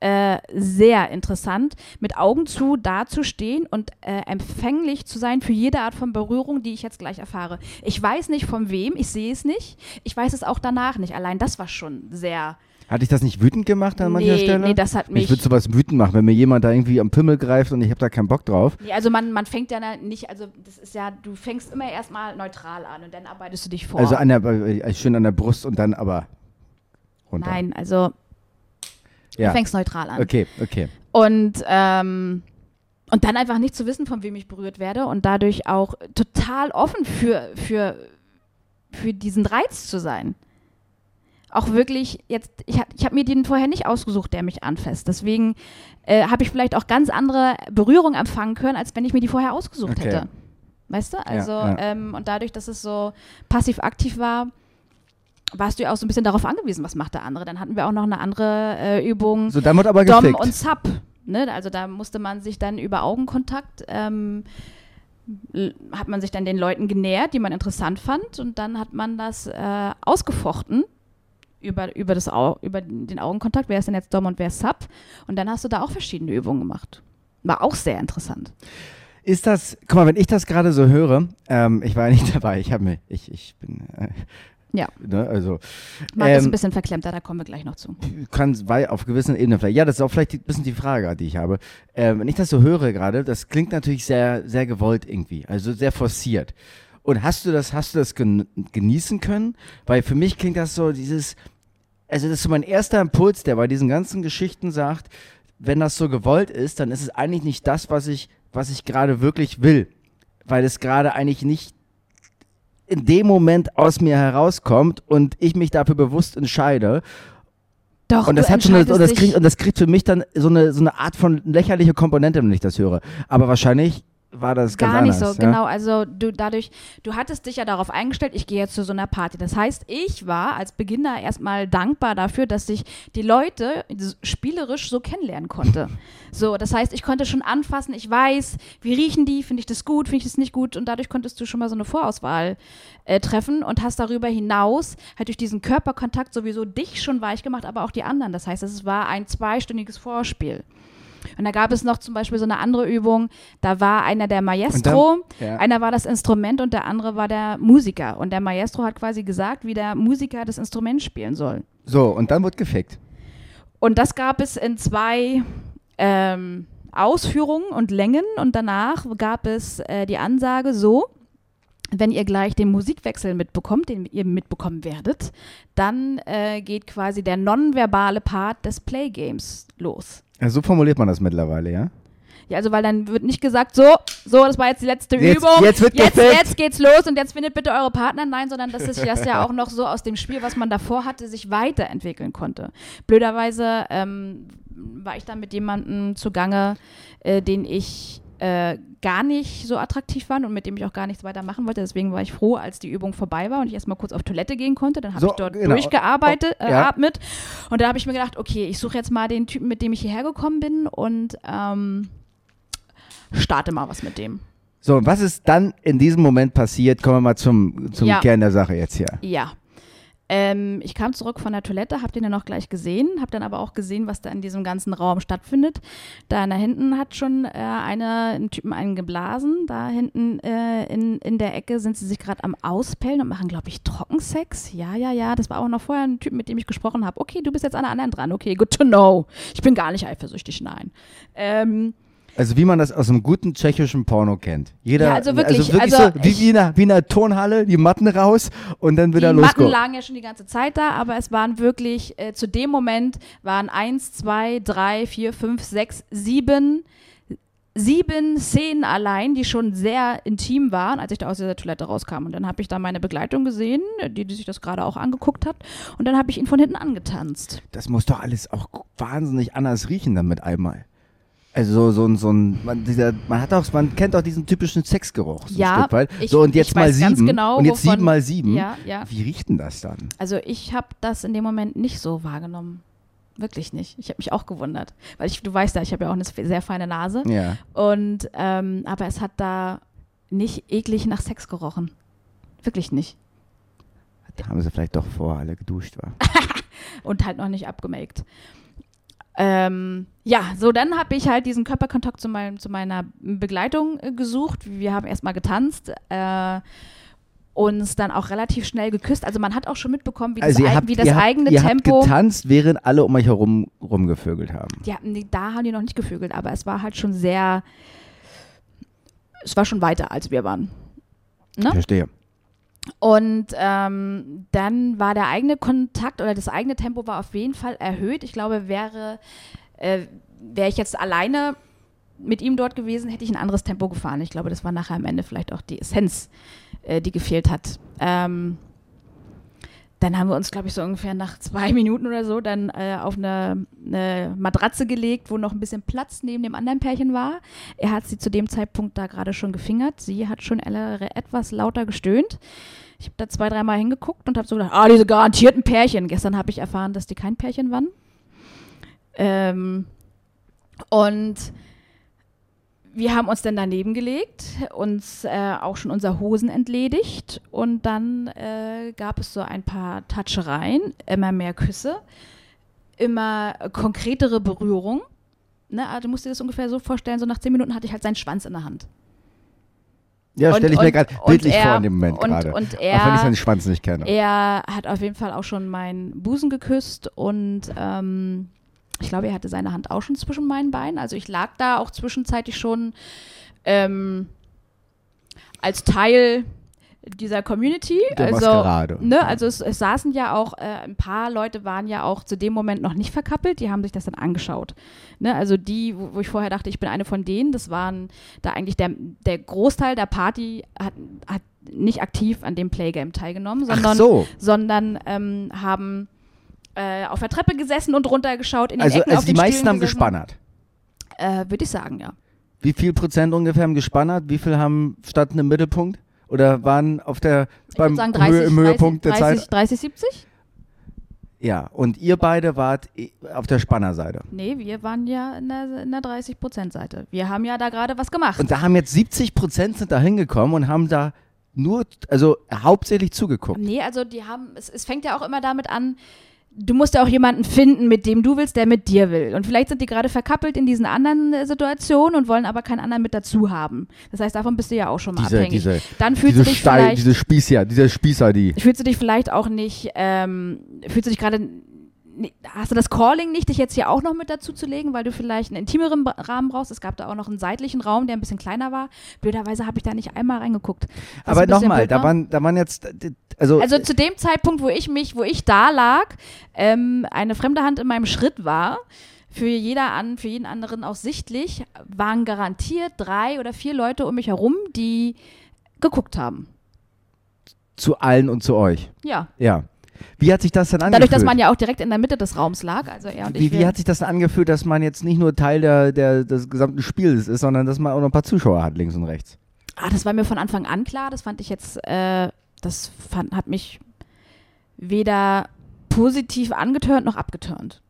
äh, sehr interessant, mit Augen zu dazustehen und äh, empfänglich zu sein für jede Art von Berührung, die ich jetzt gleich erfahre. Ich weiß nicht von wem, ich sehe es nicht. Ich weiß es auch danach nicht. Allein das war schon sehr hat dich das nicht wütend gemacht an mancher nee, Stelle? Nee, das hat mich. Ich würde sowas wütend machen, wenn mir jemand da irgendwie am Pimmel greift und ich habe da keinen Bock drauf. Nee, also man, man fängt ja nicht, also das ist ja, du fängst immer erstmal neutral an und dann arbeitest du dich vor. Also an der, äh, schön an der Brust und dann aber runter. Nein, also ja. du fängst neutral an. Okay, okay. Und, ähm, und dann einfach nicht zu wissen, von wem ich berührt werde und dadurch auch total offen für, für, für diesen Reiz zu sein auch wirklich jetzt, ich habe ich hab mir den vorher nicht ausgesucht, der mich anfasst. Deswegen äh, habe ich vielleicht auch ganz andere Berührung empfangen können, als wenn ich mir die vorher ausgesucht okay. hätte. Weißt du? Also, ja, ja. Ähm, und dadurch, dass es so passiv-aktiv war, warst du ja auch so ein bisschen darauf angewiesen, was macht der andere. Dann hatten wir auch noch eine andere äh, Übung. So, dann wird aber Dom gefickt. und Sub. Ne? Also da musste man sich dann über Augenkontakt ähm, hat man sich dann den Leuten genähert, die man interessant fand und dann hat man das äh, ausgefochten über, über, das Au über den Augenkontakt, wer ist denn jetzt Dom und wer ist Sub. Und dann hast du da auch verschiedene Übungen gemacht. War auch sehr interessant. Ist das, guck mal, wenn ich das gerade so höre, ähm, ich war ja nicht dabei, ich habe mir, ich, ich bin, äh, Ja. Ne? Also, Marc ist ein ähm, bisschen verklemmter, da kommen wir gleich noch zu. kann weil auf gewissen Ebenen vielleicht. Ja, das ist auch vielleicht ein bisschen die Frage, die ich habe. Ähm, wenn ich das so höre gerade, das klingt natürlich sehr, sehr gewollt irgendwie, also sehr forciert. Und hast du das, hast du das gen genießen können? Weil für mich klingt das so dieses, also das ist so mein erster Impuls, der bei diesen ganzen Geschichten sagt, wenn das so gewollt ist, dann ist es eigentlich nicht das, was ich, was ich gerade wirklich will. Weil es gerade eigentlich nicht in dem Moment aus mir herauskommt und ich mich dafür bewusst entscheide. Doch, Und das hat schon eine, und das kriegt, und das kriegt für mich dann so eine, so eine Art von lächerliche Komponente, wenn ich das höre. Aber wahrscheinlich war das ganz Gar nicht anders. so, ja? genau. Also du dadurch, du hattest dich ja darauf eingestellt, ich gehe jetzt zu so einer Party. Das heißt, ich war als Beginner erstmal dankbar dafür, dass ich die Leute spielerisch so kennenlernen konnte. So, das heißt, ich konnte schon anfassen, ich weiß, wie riechen die, finde ich das gut, finde ich das nicht gut und dadurch konntest du schon mal so eine Vorauswahl äh, treffen und hast darüber hinaus halt durch diesen Körperkontakt sowieso dich schon weich gemacht, aber auch die anderen. Das heißt, es war ein zweistündiges Vorspiel. Und da gab es noch zum Beispiel so eine andere Übung, da war einer der Maestro, ja. einer war das Instrument und der andere war der Musiker. Und der Maestro hat quasi gesagt, wie der Musiker das Instrument spielen soll. So, und dann wird gefickt. Und das gab es in zwei ähm, Ausführungen und Längen. Und danach gab es äh, die Ansage so, wenn ihr gleich den Musikwechsel mitbekommt, den ihr mitbekommen werdet, dann äh, geht quasi der nonverbale Part des Playgames los. So formuliert man das mittlerweile, ja? Ja, also weil dann wird nicht gesagt, so, so, das war jetzt die letzte Jetzt- Übung. jetzt wird jetzt, jetzt geht's los und jetzt findet bitte eure Partner. Nein, sondern das ist das ja auch noch so aus dem Spiel, was man davor hatte, sich weiterentwickeln konnte. Blöderweise ähm, war ich dann mit jemandem zugange, äh, den ich äh, gar nicht so attraktiv fand und mit dem ich auch gar nichts weiter machen wollte. Deswegen war ich froh, als die Übung vorbei war und ich erstmal kurz auf Toilette gehen konnte. Dann habe So, ich dort genau. durchgearbeitet, äh, ja. atmet. Und da habe ich mir gedacht, okay, ich suche jetzt mal den Typen, mit dem ich hierher gekommen bin und ähm, starte mal was mit dem. So, und was ist dann in diesem Moment passiert? Kommen wir mal zum, zum Ja. Kern der Sache jetzt hier. Ja. Ähm, ich kam zurück von der Toilette, hab den dann auch gleich gesehen, hab dann aber auch gesehen, was da in diesem ganzen Raum stattfindet. Da da hinten hat schon äh, eine, einen Typen einen geblasen. Da hinten äh, in, in der Ecke sind sie sich gerade am Auspellen und machen, glaube ich, Trockensex. Ja, ja, ja. Das war auch noch vorher ein Typ, mit dem ich gesprochen habe. Okay, du bist jetzt an der anderen dran. Okay, good to know. Ich bin gar nicht eifersüchtig, nein. Ähm, Also wie man das aus einem guten tschechischen Porno kennt. Jeder, Ja, also wirklich, wirklich also so, wie, ich- wie, in einer, wie in einer Turnhalle, die Matten raus und dann wieder die Matten lagen ja schon die ganze Zeit da, aber es waren wirklich, äh, zu dem Moment waren eins, zwei, drei, vier, fünf, sechs, sieben, sieben Szenen allein, die schon sehr intim waren, als ich da aus dieser Toilette rauskam. Und dann habe ich da meine Begleitung gesehen, die, die sich das gerade auch angeguckt hat. Und dann habe ich ihn von hinten angetanzt. Das muss doch alles auch wahnsinnig anders riechen dann mit einmal. Also so, so, ein- so ein, man, dieser, man hat auch, man kennt auch diesen typischen Sexgeruch so Ja, ein Stück weit. ich- so und jetzt mal sieben genau, und jetzt wovon- sieben mal sieben. Ja, ja. Wie riecht denn das dann? Also ich habe das in dem Moment nicht so wahrgenommen. Wirklich nicht. Ich habe mich auch gewundert. Weil ich, du weißt ja, ich habe ja auch eine sehr feine Nase. Ja. Und ähm, aber es hat da nicht eklig nach Sex gerochen. Wirklich nicht. Da haben sie vielleicht doch vorher alle geduscht war. Und halt noch nicht abgemaked. Ähm, ja, so dann habe ich halt diesen Körperkontakt zu, meinem, zu meiner Begleitung äh, gesucht. Wir haben erstmal getanzt. Äh, uns dann auch relativ schnell geküsst. Also man hat auch schon mitbekommen, wie das, Also ihr eig- habt, wie das ihr habt, eigene ihr Tempo. habt getanzt, während alle um euch herum rumgevögelt haben. Hatten, die, da haben die noch nicht gevögelt, aber es war halt schon sehr, es war schon weiter, als wir waren. Ne? Verstehe. Und ähm, dann war der eigene Kontakt oder das eigene Tempo war auf jeden Fall erhöht. Ich glaube, wäre, äh, wäre ich jetzt alleine mit ihm dort gewesen, hätte ich ein anderes Tempo gefahren. Ich glaube, das war nachher am Ende vielleicht auch die Essenz, äh, die gefehlt hat. Ähm, dann haben wir uns, glaube ich, so ungefähr nach zwei Minuten oder so dann äh, auf eine, eine Matratze gelegt, wo noch ein bisschen Platz neben dem anderen Pärchen war. Er hat sie zu dem Zeitpunkt da gerade schon gefingert. Sie hat schon etwas lauter gestöhnt. Ich habe da zwei, dreimal hingeguckt und habe so gedacht, ah, diese garantierten Pärchen. Gestern habe ich erfahren, dass die kein Pärchen waren. Ähm, und wir haben uns dann daneben gelegt, uns äh, auch schon unser Hosen entledigt und dann äh, gab es so ein paar Touchereien, immer mehr Küsse, immer konkretere Berührung. Ne, also du musst dir das ungefähr so vorstellen, so nach zehn Minuten hatte ich halt seinen Schwanz in der Hand. Ja, stelle ich mir gerade bildlich er- vor in dem Moment gerade. und Auch wenn ich er- seinen Schwanz nicht kenne. Er hat auf jeden Fall auch schon meinen Busen geküsst und ähm, ich glaube, er hatte seine Hand auch schon zwischen meinen Beinen. Also ich lag da auch zwischenzeitlich schon ähm, als Teil dieser Community. Der also, Maskerade. Ne, also es, es saßen ja auch, äh, ein paar Leute waren ja auch zu dem Moment noch nicht verkappelt, die haben sich das dann angeschaut. Ne, also die, wo, wo ich vorher dachte, ich bin eine von denen, das waren da eigentlich der, der Großteil der Party hat, hat nicht aktiv an dem Playgame teilgenommen, sondern, so. sondern ähm, haben äh, auf der Treppe gesessen und runtergeschaut in Also, Ecken also die meisten Stühlen haben gesessen. gespannert. Äh, Würde ich sagen, ja. Wie viel Prozent ungefähr haben gespannert? Wie viel haben standen im Mittelpunkt? Oder waren auf der beim sagen 30, Höhe, im Höhepunkt 30, der 30, Zeit? 30, 70? Ja, und ihr beide wart i- auf der Spannerseite. Nee, wir waren ja in der, in der 30%-Seite. Wir haben ja da gerade was gemacht. Und da haben jetzt 70 Prozent sind da hingekommen und haben da nur, also hauptsächlich zugeguckt. Nee, also die haben, es, es fängt ja auch immer damit an, du musst ja auch jemanden finden, mit dem du willst, der mit dir will. Und vielleicht sind die gerade verkappelt in diesen anderen äh, Situationen und wollen aber keinen anderen mit dazu haben. Das heißt, davon bist du ja auch schon mal Diese, abhängig. diese, Dann fühlst diese du dich Steil, vielleicht, diese Spießer, dieser Spießer, die. fühlst du dich vielleicht auch nicht, ähm, fühlst du dich gerade, hast du das Calling nicht, dich jetzt hier auch noch mit dazu zu legen, weil du vielleicht einen intimeren Rahmen brauchst. Es gab da auch noch einen seitlichen Raum, der ein bisschen kleiner war. Blöderweise habe ich da nicht einmal reingeguckt. Was Aber nochmal, da war. waren, da waren jetzt, also, Also zu dem Zeitpunkt, wo ich mich, wo ich da lag, ähm, eine fremde Hand in meinem Schritt war, für jeder an, für jeden anderen auch sichtlich, waren garantiert drei oder vier Leute um mich herum, die geguckt haben. zu allen und zu euch. Ja. Ja. Wie hat sich das dann angefühlt? Dadurch, dass man ja auch direkt in der Mitte des Raums lag, also er und ich. wie, wie wir- hat sich das dann angefühlt, dass man jetzt nicht nur Teil der, der, des gesamten Spiels ist, sondern dass man auch noch ein paar Zuschauer hat, links und rechts? ah, das war mir von Anfang an klar. Das fand ich jetzt, äh, das fand, hat mich weder positiv angetörnt noch abgetörnt.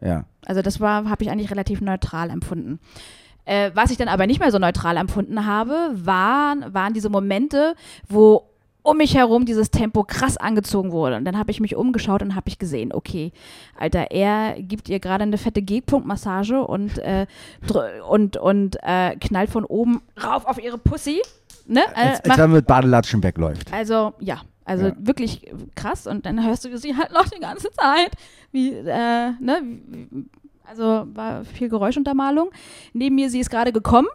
Ja. Also das war, habe ich eigentlich relativ neutral empfunden. Äh, was ich dann aber nicht mehr so neutral empfunden habe, waren, waren diese Momente, wo um mich herum dieses Tempo krass angezogen wurde. Und dann habe ich mich umgeschaut und habe ich gesehen, okay, Alter, er gibt ihr gerade eine fette G-Punkt-Massage und, äh, und, und äh, knallt von oben rauf auf ihre Pussy. Ne? Äh, Als, als wenn mit Badelatschen wegläuft. also, ja. Also Ja. wirklich krass. Und dann hörst du sie halt noch die ganze Zeit. Wie, äh, ne? Also war viel Geräuschuntermalung. Neben mir, sie ist gerade gekommen.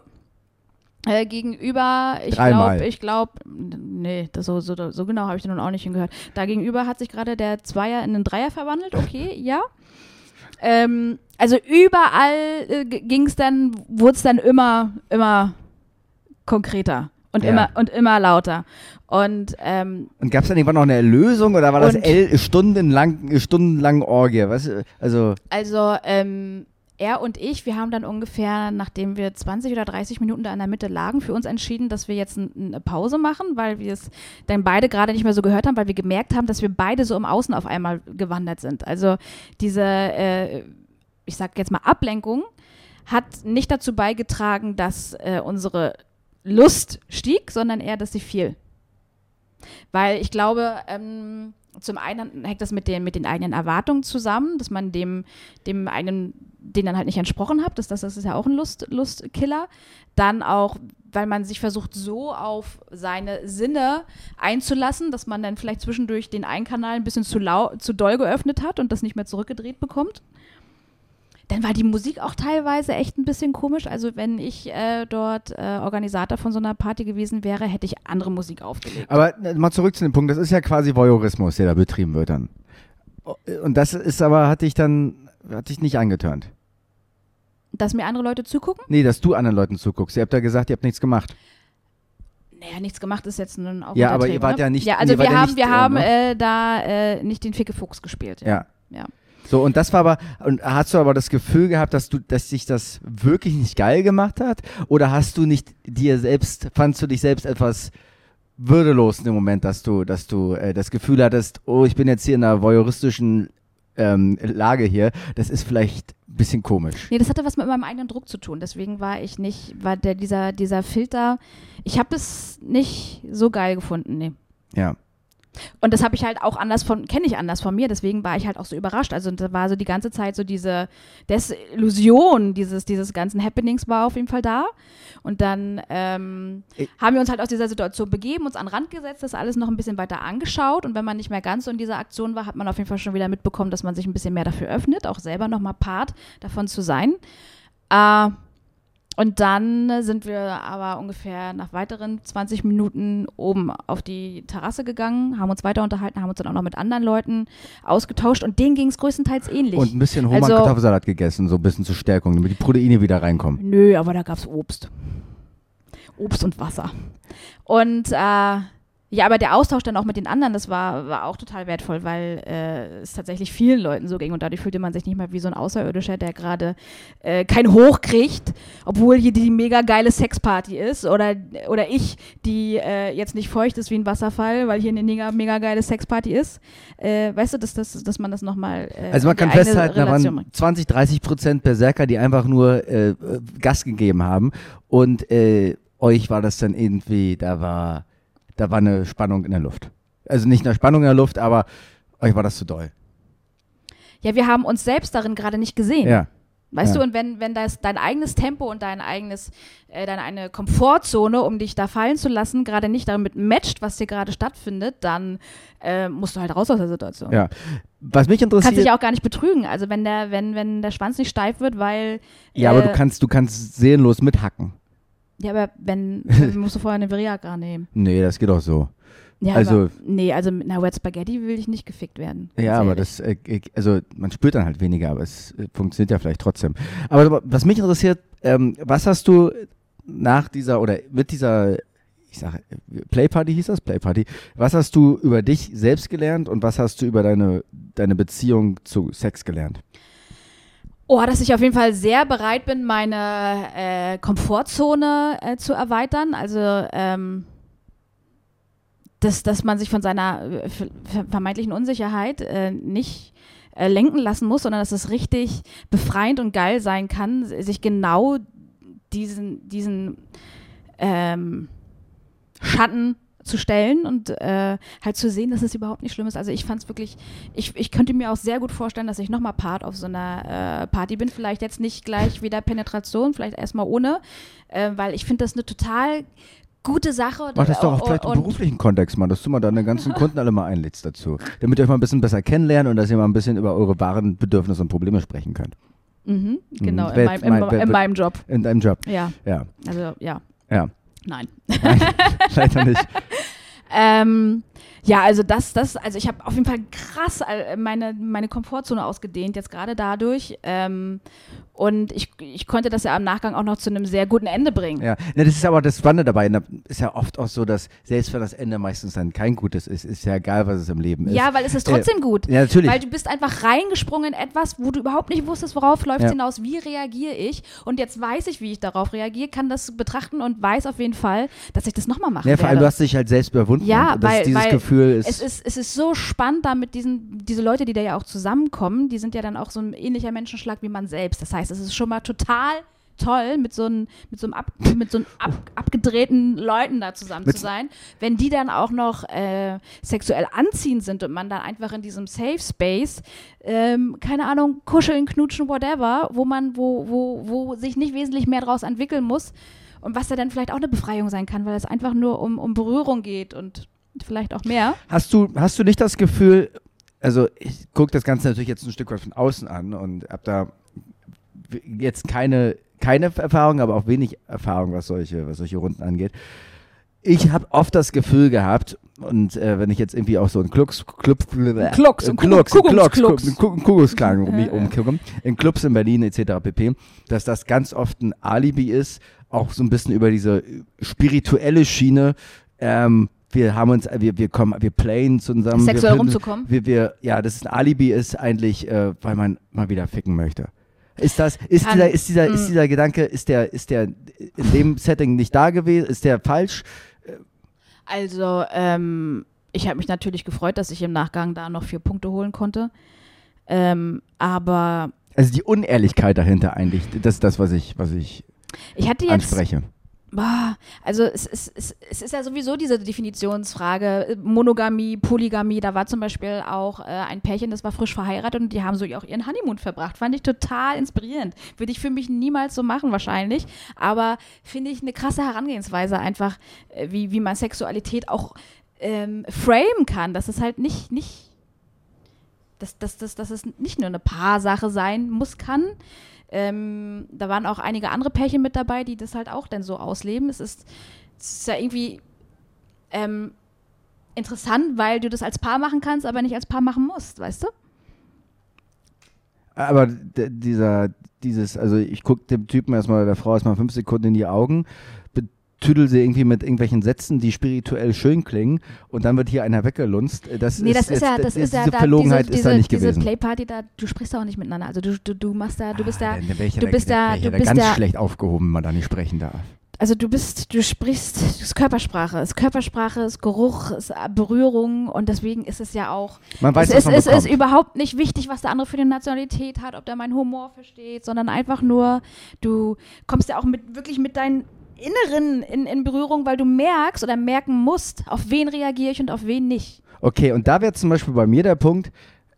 Äh, gegenüber, ich glaube, ich glaube, nee, das so, so, so genau habe ich nun auch nicht hingehört. Da gegenüber hat sich gerade der Zweier in einen Dreier verwandelt, okay, ja. Ähm, also überall äh, ging es dann, wurde es dann immer, immer konkreter und Ja. immer und immer lauter. Und ähm, Und gab es dann irgendwann noch eine Erlösung oder war das el stundenlang, stundenlang Orgie? Was, also, also ähm, er und ich, wir haben dann ungefähr, nachdem wir 20 oder 30 Minuten da in der Mitte lagen, für uns entschieden, dass wir jetzt eine Pause machen, weil wir es dann beide gerade nicht mehr so gehört haben, weil wir gemerkt haben, dass wir beide so im Außen auf einmal gewandert sind. Also diese, äh, ich sag jetzt mal Ablenkung, hat nicht dazu beigetragen, dass äh, unsere Lust stieg, sondern eher, dass sie fiel. Weil ich glaube, ähm, zum einen hängt das mit den, mit den eigenen Erwartungen zusammen, dass man dem, dem einen, den dann halt nicht entsprochen hat. Das, das, das ist ja auch ein Lust, Lustkiller. Dann auch, weil man sich versucht, so auf seine Sinne einzulassen, dass man dann vielleicht zwischendurch den einen Kanal ein bisschen zu, lau zu doll geöffnet hat und das nicht mehr zurückgedreht bekommt. Dann war die Musik auch teilweise echt ein bisschen komisch. Also wenn ich äh, dort äh, Organisator von so einer Party gewesen wäre, hätte ich andere Musik aufgelegt. aber äh, mal zurück zu dem Punkt, das ist ja quasi Voyeurismus, der da betrieben wird dann. Und das ist aber, hat dich dann, hat dich nicht angeturnt. Dass mir andere Leute zugucken? Nee, dass du anderen Leuten zuguckst. Ihr habt ja gesagt, ihr habt nichts gemacht. Naja, nichts gemacht ist jetzt nun auch Ja, aber ihr wart ne? ja nicht- Ja, also wart wir ja haben, nicht, wir äh, haben ne? äh, da äh, nicht den Ficke Fuchs gespielt. Ja. Ja. So, und das war aber, und hast du aber das Gefühl gehabt, dass du, dass dich das wirklich nicht geil gemacht hat? Oder hast du nicht dir selbst, fandst du dich selbst etwas würdelos in dem Moment, dass du, dass du äh, das Gefühl hattest, oh, ich bin jetzt hier in einer voyeuristischen ähm, Lage hier, das ist vielleicht ein bisschen komisch. Nee, das hatte was mit meinem eigenen Druck zu tun. Deswegen war ich nicht, war der, dieser, dieser Filter, ich habe es nicht so geil gefunden, nee. Ja. Und das habe ich halt auch anders von, kenne ich anders von mir, deswegen war ich halt auch so überrascht. Also da war so die ganze Zeit so diese Desillusion dieses, dieses ganzen Happenings war auf jeden Fall da. Und dann ähm, haben wir uns halt aus dieser Situation begeben, uns an den Rand gesetzt, das alles noch ein bisschen weiter angeschaut. Und wenn man nicht mehr ganz so in dieser Aktion war, hat man auf jeden Fall schon wieder mitbekommen, dass man sich ein bisschen mehr dafür öffnet, auch selber nochmal Part davon zu sein. Äh, und dann sind wir aber ungefähr nach weiteren 20 Minuten oben auf die Terrasse gegangen, haben uns weiter unterhalten, haben uns dann auch noch mit anderen Leuten ausgetauscht und denen ging es größtenteils ähnlich. Und ein bisschen Homer Also- Kartoffelsalat gegessen, so ein bisschen zur Stärkung, damit die Proteine wieder reinkommen. Nö, aber da gab es Obst. Obst und Wasser. Und äh, ja, aber der Austausch dann auch mit den anderen, das war, war auch total wertvoll, weil äh, es tatsächlich vielen Leuten so ging und dadurch fühlte man sich nicht mehr wie so ein Außerirdischer, der gerade äh, kein Hoch kriegt, obwohl hier die mega geile Sexparty ist oder, oder ich, die äh, jetzt nicht feucht ist wie ein Wasserfall, weil hier eine mega, mega geile Sexparty ist. Äh, weißt du, dass, dass, dass man das nochmal äh, Also man kann festhalten, da waren bringt. 20, 30 Prozent Berserker, die einfach nur äh, Gas gegeben haben. Und äh, euch war das dann irgendwie, da war, da war eine Spannung in der Luft. Also nicht eine Spannung in der Luft, aber euch war das zu doll. Ja, wir haben uns selbst darin gerade nicht gesehen. Ja. Weißt Ja. du, und wenn, wenn das dein eigenes Tempo und dein eigenes, äh, deine eine Komfortzone, um dich da fallen zu lassen, gerade nicht damit matcht, was dir gerade stattfindet, dann äh, musst du halt raus aus der Situation. Ja. Was mich Du kannst dich interessiert. auch gar nicht betrügen. Also wenn der, wenn, wenn der Schwanz nicht steif wird, weil Ja, aber äh, du kannst, du kannst seelenlos mithacken. Ja, aber wenn, musst du vorher eine Viagra nehmen. Nee, das geht auch so. Ja, Also- aber, nee, also mit einer Wet Spaghetti will ich nicht gefickt werden. Ja, aber das, äh, äh, also man spürt dann halt weniger, aber es äh, funktioniert ja vielleicht trotzdem. Aber was mich interessiert, ähm, was hast du nach dieser oder mit dieser, ich sage, Playparty hieß das, Playparty, was hast du über dich selbst gelernt und was hast du über deine, deine Beziehung zu Sex gelernt? Oh, dass ich auf jeden Fall sehr bereit bin, meine äh, Komfortzone äh, zu erweitern. Also, ähm, dass, dass man sich von seiner äh, vermeintlichen Unsicherheit äh, nicht äh, lenken lassen muss, sondern dass es richtig befreiend und geil sein kann, sich genau diesen, diesen ähm, Schatten zu stellen und äh, halt zu sehen, dass es überhaupt nicht schlimm ist. Also ich fand es wirklich, ich, ich könnte mir auch sehr gut vorstellen, dass ich nochmal Part auf so einer äh, Party bin. Vielleicht jetzt nicht gleich wieder Penetration, vielleicht erstmal ohne, äh, weil ich finde das eine total gute Sache. Mach das doch auch Und- vielleicht im beruflichen Kontext mal, dass du mal deine ganzen Kunden alle mal einlädst dazu, damit ihr euch mal ein bisschen besser kennenlernen und dass ihr mal ein bisschen über eure wahren Bedürfnisse und Probleme sprechen könnt. Mhm, genau, Wer in, in, mein- wer- in meinem Job. In deinem Job. Ja, Ja, also ja, ja. Nein. Nein, leider nicht. Ähm, ja, also das, das, also ich habe auf jeden Fall krass äh, meine, meine Komfortzone ausgedehnt, jetzt gerade dadurch. Ähm, und ich, ich konnte das ja am Nachgang auch noch zu einem sehr guten Ende bringen. Ja, ne, das ist aber das Spannende dabei. Ist ja oft auch so, dass selbst wenn das Ende meistens dann kein gutes ist, ist ja egal, was es im Leben ist. Ja, weil es ist trotzdem gut. Ja, natürlich. Weil du bist einfach reingesprungen in etwas, wo du überhaupt nicht wusstest, worauf läuft Ja. hinaus, wie reagiere ich. Und jetzt weiß ich, wie ich darauf reagiere, kann das betrachten und weiß auf jeden Fall, dass ich das nochmal machen ja, vor allem, du hast dich halt selbst überwunden. Ja, und das weil- ist dieses weil Gefühl ist, es ist, es ist so spannend, da mit diesen, diese Leute, die da ja auch zusammenkommen, die sind ja dann auch so ein ähnlicher Menschenschlag wie man selbst. Das heißt, es ist schon mal total toll, mit so, ein, mit so einem, ab, mit so einem ab, abgedrehten Leuten da zusammen Mit- zu sein. Wenn die dann auch noch äh, sexuell anziehend sind und man dann einfach in diesem Safe Space, ähm, keine Ahnung, kuscheln, knutschen, whatever, wo man, wo, wo, wo sich nicht wesentlich mehr draus entwickeln muss und was da dann vielleicht auch eine Befreiung sein kann, weil es einfach nur um, um Berührung geht und vielleicht auch mehr. Hast du, hast du nicht das Gefühl, also ich gucke das Ganze natürlich jetzt ein Stück weit von außen an und habe da jetzt keine, keine Erfahrung, aber auch wenig Erfahrung, was solche, was solche Runden angeht. Ich habe oft das Gefühl gehabt, und äh, wenn ich jetzt irgendwie auch so einen Klux, Club, Klux, äh, ein Klux, Klux, Kuckucksklang um mich umgucken, in Clubs in Berlin etc. pp., dass das ganz oft ein Alibi ist, auch so ein bisschen über diese spirituelle Schiene. Ähm, wir haben uns, wir, wir kommen, wir playen zusammen. Sexuell wir, rumzukommen? Wir, wir, ja, das ist ein Alibi ist eigentlich, äh, weil man mal wieder ficken möchte. Ist das, ist Kann- dieser, ist dieser, ist mm. dieser Gedanke, ist der, ist der in dem Setting nicht da gewesen, ist der falsch? Also, ähm, ich habe mich natürlich gefreut, dass ich im Nachgang da noch vier Punkte holen konnte. Ähm, aber Also die Unehrlichkeit dahinter eigentlich, das ist das, was ich, was ich ich hatte jetzt, anspreche. Boah, also es, es, es, es ist ja sowieso diese Definitionsfrage, Monogamie, Polygamie, da war zum Beispiel auch äh, ein Pärchen, das war frisch verheiratet und die haben so auch ihren Honeymoon verbracht. Fand ich total inspirierend. Würde ich für mich niemals so machen wahrscheinlich, aber finde ich eine krasse Herangehensweise einfach, äh, wie, wie man Sexualität auch ähm, framen kann, dass es halt nicht, nicht, dass, dass, dass, dass es nicht nur eine Paarsache sein muss, kann, ähm, da waren auch einige andere Pärchen mit dabei, die das halt auch dann so ausleben. Es ist, es ist ja irgendwie ähm, interessant, weil du das als Paar machen kannst, aber nicht als Paar machen musst, weißt du? Aber dieser, dieses, also ich gucke dem Typen erstmal, der Frau erstmal fünf Sekunden in die Augen, tüdel sie irgendwie mit irgendwelchen Sätzen, die spirituell schön klingen und dann wird hier einer weggelunzt. Das nee, ist, das ist ja, das diese ist ja da, Verlogenheit diese, ist da nicht diese gewesen. Playparty da, du sprichst auch nicht miteinander. Also du, du, du machst da, du bist da, Ah, du bist da du ja da bist ganz da, schlecht aufgehoben, wenn man da nicht sprechen darf. also du bist, du sprichst, das ist Körpersprache, es ist Körpersprache, es ist Geruch, es ist Berührung und deswegen ist es ja auch, Man weiß, es, was ist, man ist bekommt. überhaupt nicht wichtig, was der andere für eine Nationalität hat, ob der meinen Humor versteht, sondern einfach nur, du kommst ja auch mit, wirklich mit deinen Inneren in, in Berührung, weil du merkst oder merken musst, auf wen reagiere ich und auf wen nicht. Okay, und da wäre zum Beispiel bei mir der Punkt,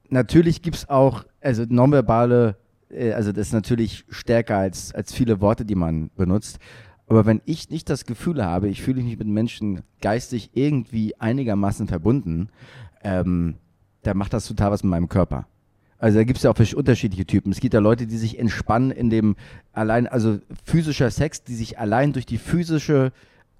natürlich gibt es auch, also nonverbale, äh, also das ist natürlich stärker als, als viele Worte, die man benutzt. Aber wenn ich nicht das Gefühl habe, ich fühle mich mit Menschen geistig irgendwie einigermaßen verbunden, ähm, dann macht das total was mit meinem Körper. Also da gibt es ja auch unterschiedliche Typen. Es gibt ja Leute, die sich entspannen in dem allein, also physischer Sex, die sich allein durch die physische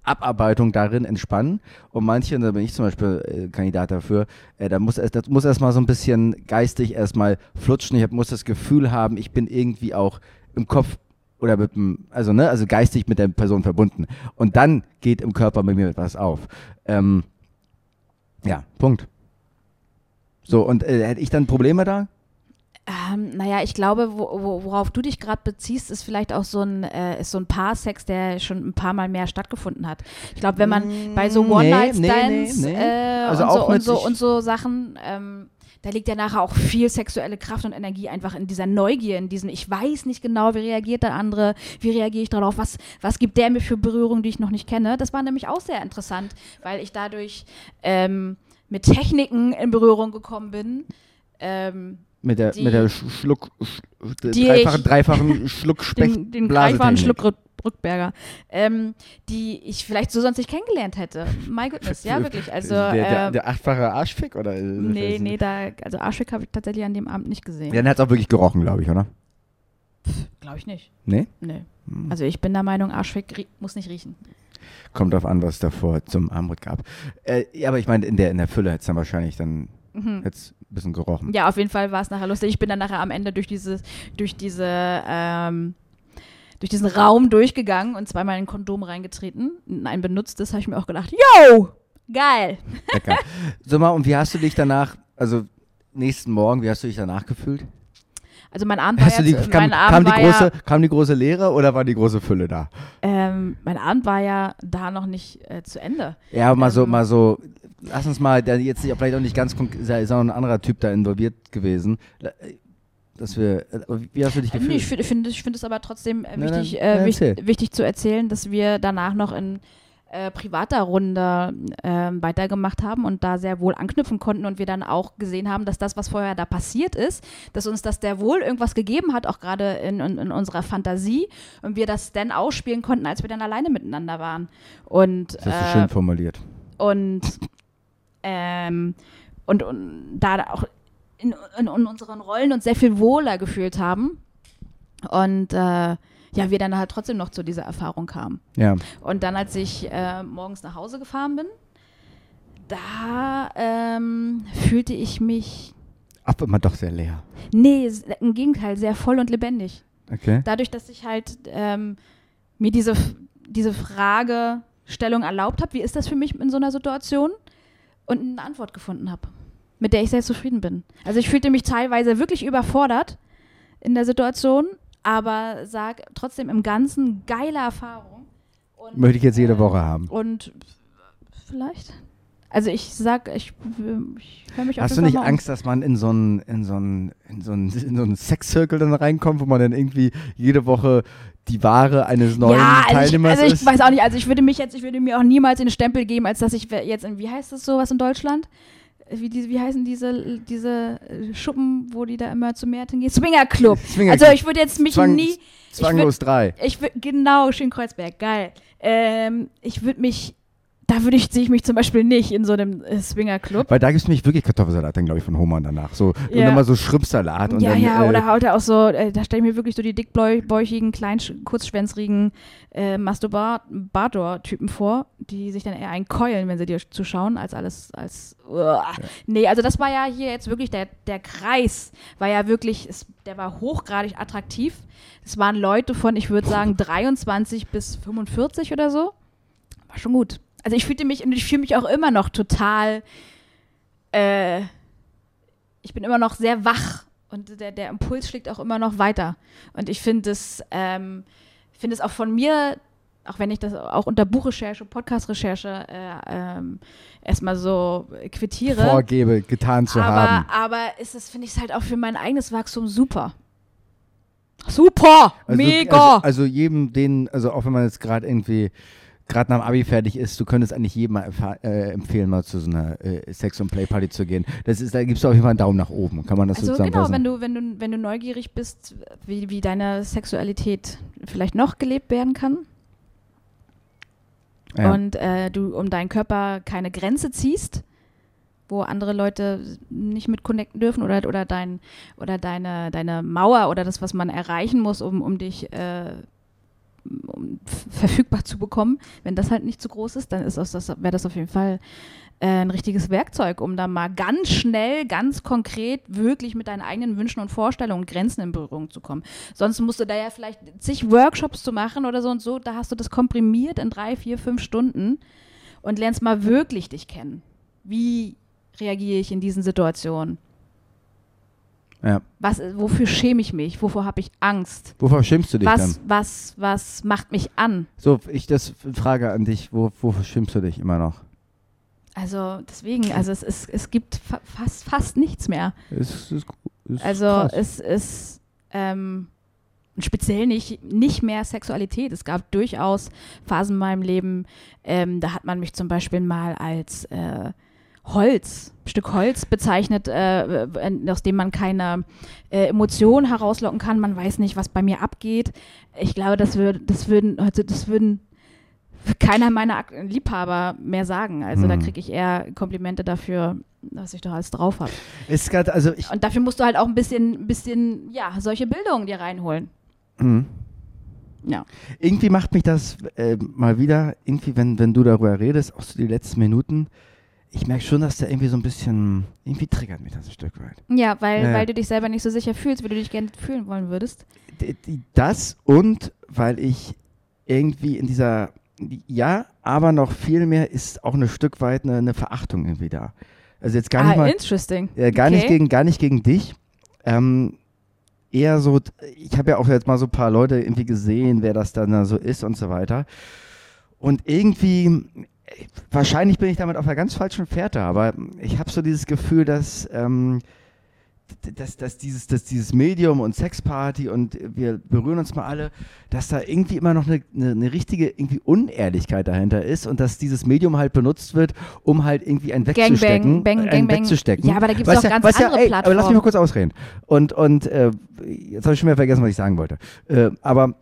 Abarbeitung darin entspannen. Und manche, da bin ich zum Beispiel äh, Kandidat dafür, äh, da muss erst, das muss erstmal so ein bisschen geistig erstmal flutschen. Ich muss das Gefühl haben, ich bin irgendwie auch im Kopf oder mit dem, also ne, also geistig mit der Person verbunden. Und dann geht im Körper bei mir etwas auf. Ähm, ja, Punkt. So, und äh, hätte ich dann Probleme da? Ähm, naja, ich glaube, wo, wo, worauf du dich gerade beziehst, ist vielleicht auch so ein, äh, ist so ein Paarsex, der schon ein paar Mal mehr stattgefunden hat. Ich glaube, wenn man bei so Mm, One-Night-Stands nee, nee, nee. äh, Also und, so, und, so, und so Sachen, ähm, da liegt ja nachher auch viel sexuelle Kraft und Energie einfach in dieser Neugier, in diesem, ich weiß nicht genau, wie reagiert der andere, wie reagiere ich darauf, was, was gibt der mir für Berührung, die ich noch nicht kenne. Das war nämlich auch sehr interessant, weil ich dadurch ähm, mit Techniken in Berührung gekommen bin. Ähm, Mit der, Die- mit der Sch Schluck, Sch Die dreifachen, dreifachen Schluck Specht den, den Blasetechnik. greifbaren Schluck Rück- Rückberger, ähm, die ich vielleicht so sonst nicht kennengelernt hätte. My goodness, ja, wirklich. Also, der, der, äh, der achtfache Arschfick oder? nee, nee, da, also Arschwick habe ich tatsächlich an dem Abend nicht gesehen. Dann hat es auch wirklich gerochen, glaube ich, oder? Glaube ich nicht. Nee? Nee. Hm. Also ich bin der Meinung, Arschwick rie- muss nicht riechen. Kommt drauf an, was es davor zum Armut gab. Äh, ja, aber ich meine, in der, in der Fülle hätte es dann wahrscheinlich dann Mhm. hätt's bisschen gerochen. Ja, auf jeden Fall war es nachher lustig. Ich bin dann nachher am Ende durch dieses, durch diese, ähm, durch diesen Raum durchgegangen und zweimal in ein Kondom reingetreten. In ein benutztes habe ich mir auch gedacht, yo, geil. Lecker. Sag mal, und wie hast du dich danach, also nächsten Morgen, wie hast du dich danach gefühlt? Also mein Abend war Hast du die, ja, kam, kam, die war große, ja, kam die große Leere oder war die große Fülle da? ähm, mein Abend war ja da noch nicht äh, zu Ende. Ja, mal so, Ähm. mal so, lass uns mal, der jetzt vielleicht auch nicht ganz, konk- ist auch ein anderer Typ da involviert gewesen, dass wir, äh, wie hast du dich Äh, gefühlt? ich finde find, ich find es aber trotzdem äh, wichtig, dann- na, äh, wich, erzähl. wichtig zu erzählen, dass wir danach noch in äh, privater Runde ähm, weitergemacht haben und da sehr wohl anknüpfen konnten und wir dann auch gesehen haben, dass das, was vorher da passiert ist, dass uns das sehr wohl irgendwas gegeben hat, auch gerade in, in, in unserer Fantasie und wir das dann ausspielen konnten, als wir dann alleine miteinander waren. Und, das hast du äh, schön formuliert. und, ähm, und, und da auch in, in, in unseren Rollen uns sehr viel wohler gefühlt haben. Und äh, ja, wir dann halt trotzdem noch zu dieser Erfahrung kamen. Ja. Und dann, als ich äh, morgens nach Hause gefahren bin, da ähm, fühlte ich mich, Ab immer doch sehr leer. nee, im Gegenteil, sehr voll und lebendig. Okay. Dadurch, dass ich halt ähm, mir diese, diese Fragestellung erlaubt habe, wie ist das für mich in so einer Situation? Und eine Antwort gefunden habe, mit der ich sehr zufrieden bin. Also ich fühlte mich teilweise wirklich überfordert in der Situation, aber sag trotzdem im Ganzen geile Erfahrung. Und, Möchte ich jetzt jede äh, Woche haben. Und vielleicht. Also ich sag, ich, ich höre mich auf Hast du nicht. Angst, dass man in so einen in so einen in so einen, in so einen Sex-Circle dann reinkommt, wo man dann irgendwie jede Woche die Ware eines neuen ja, also ich, Teilnehmers also ich ist? weiß auch nicht, also ich würde mich jetzt, ich würde mir auch niemals den Stempel geben, als dass ich jetzt in, wie heißt das sowas in Deutschland? Wie, diese, wie heißen diese, diese äh, Schuppen, wo die da immer zu Märten gehen? Swingerclub. Swingerclub. Also ich würde jetzt mich Zwang- nie, Zwanglos 3. ich würde, genau, schön Kreuzberg, geil. Ähm, ich würde mich, da würde ich, sehe ich mich zum Beispiel nicht in so einem äh, Swingerclub. Weil da gibt es nämlich wirklich Kartoffelsalat, dann glaube ich, von Hohmann danach. So, und Ja. dann mal so Schrimpsalat und Ja, dann, ja, äh, oder haut er auch so, äh, da stelle ich mir wirklich so die dickbäuchigen, kleinen, kurzschwänzrigen äh, Masturbator-Typen vor, die sich dann eher einkeulen, wenn sie dir zuschauen, als alles, als, uah. nee, also das war ja hier jetzt wirklich, der, der Kreis war ja wirklich, es, der war hochgradig attraktiv. Es waren Leute von, ich würde sagen, 23 bis 45 oder so. War schon gut. Also ich fühlte mich, und ich fühle mich auch immer noch total, äh, ich bin immer noch sehr wach und der, der Impuls schlägt auch immer noch weiter. Und ich finde es, ähm, finde es auch von mir, auch wenn ich das auch unter Buchrecherche, Podcast-Recherche äh, ähm, erstmal so quittiere. vorgebe, getan zu aber, haben. aber ist es, finde ich es halt auch für mein eigenes Wachstum super. Super! Also, mega! Also, also jedem, den, also auch wenn man jetzt gerade irgendwie gerade nach dem Abi fertig ist, du könntest eigentlich jedem mal äh, empfehlen, mal zu so einer äh, Sex- und Play-Party zu gehen. Das ist, da gibst du auf jeden Fall einen Daumen nach oben. Kann man das Also sozusagen genau, wenn du, wenn du, wenn du neugierig bist, wie, wie deine Sexualität vielleicht noch gelebt werden kann ja. und äh, du um deinen Körper keine Grenze ziehst, wo andere Leute nicht mit connecten dürfen oder, oder, dein, oder deine, deine Mauer oder das, was man erreichen muss, um, um dich äh, verfügbar zu bekommen, wenn das halt nicht zu groß ist, dann ist das, wäre das auf jeden Fall äh, ein richtiges Werkzeug, um da mal ganz schnell, ganz konkret wirklich mit deinen eigenen Wünschen und Vorstellungen und Grenzen in Berührung zu kommen. Sonst musst du da ja vielleicht zig Workshops zu machen oder so und so, da hast du das komprimiert in drei, vier, fünf Stunden und lernst mal wirklich dich kennen. Wie reagiere ich in diesen Situationen? Ja. Was, wofür schäme ich mich? Wovor habe ich Angst? Wovor schämst du dich Was, dann? was, was macht mich an? So, ich das Frage an dich, wo, wovor schämst du dich immer noch? Also deswegen, also es, ist, es gibt fa fast, fast nichts mehr. Ist, ist, ist Also krass. es ist ähm, speziell nicht, nicht mehr Sexualität. Es gab durchaus Phasen in meinem Leben, ähm, da hat man mich zum Beispiel mal als äh, Holz, Stück Holz bezeichnet, äh, äh, aus dem man keine äh, Emotionen herauslocken kann. Man weiß nicht, was bei mir abgeht. Ich glaube, das, würd, das würden, also das würden keiner meiner Liebhaber mehr sagen. Also da Hm. kriege ich eher Komplimente dafür, was ich doch alles drauf habe. also Und dafür musst du halt auch ein bisschen, bisschen, ja, solche Bildungen dir reinholen. Mhm. Ja. Irgendwie macht mich das äh, mal wieder, irgendwie, wenn, wenn du darüber redest, auch so die letzten Minuten, ich merke schon, dass der irgendwie so ein bisschen, irgendwie triggert mich das ein Stück weit. Ja, weil, Ja. weil du dich selber nicht so sicher fühlst, wie du dich gerne fühlen wollen würdest. Das und weil ich irgendwie in dieser, ja, aber noch viel mehr ist auch ein Stück weit eine, eine Verachtung irgendwie da. Also jetzt gar nicht ah, mal, interesting. äh, gar, okay. nicht gegen, gar nicht gegen dich. Ähm, eher so, ich habe ja auch jetzt mal so ein paar Leute irgendwie gesehen, wer das dann da so ist und so weiter. Und irgendwie, äh, wahrscheinlich bin ich damit auf einer ganz falschen Fährte, aber ich habe so dieses Gefühl, dass, ähm, dass, dass, dieses, dass dieses Medium und Sexparty und wir berühren uns mal alle, dass da irgendwie immer noch eine, eine, eine richtige irgendwie Unehrlichkeit dahinter ist und dass dieses Medium halt benutzt wird, um halt irgendwie ein wegzustecken. Gangbang, bang, ein Gangbang. wegzustecken. Ja, aber da gibt es auch ja, ganz was ja, andere ey, Aber lass mich mal Plattformen. kurz ausreden. Und, und äh, jetzt habe ich schon wieder vergessen, was ich sagen wollte. Äh, aber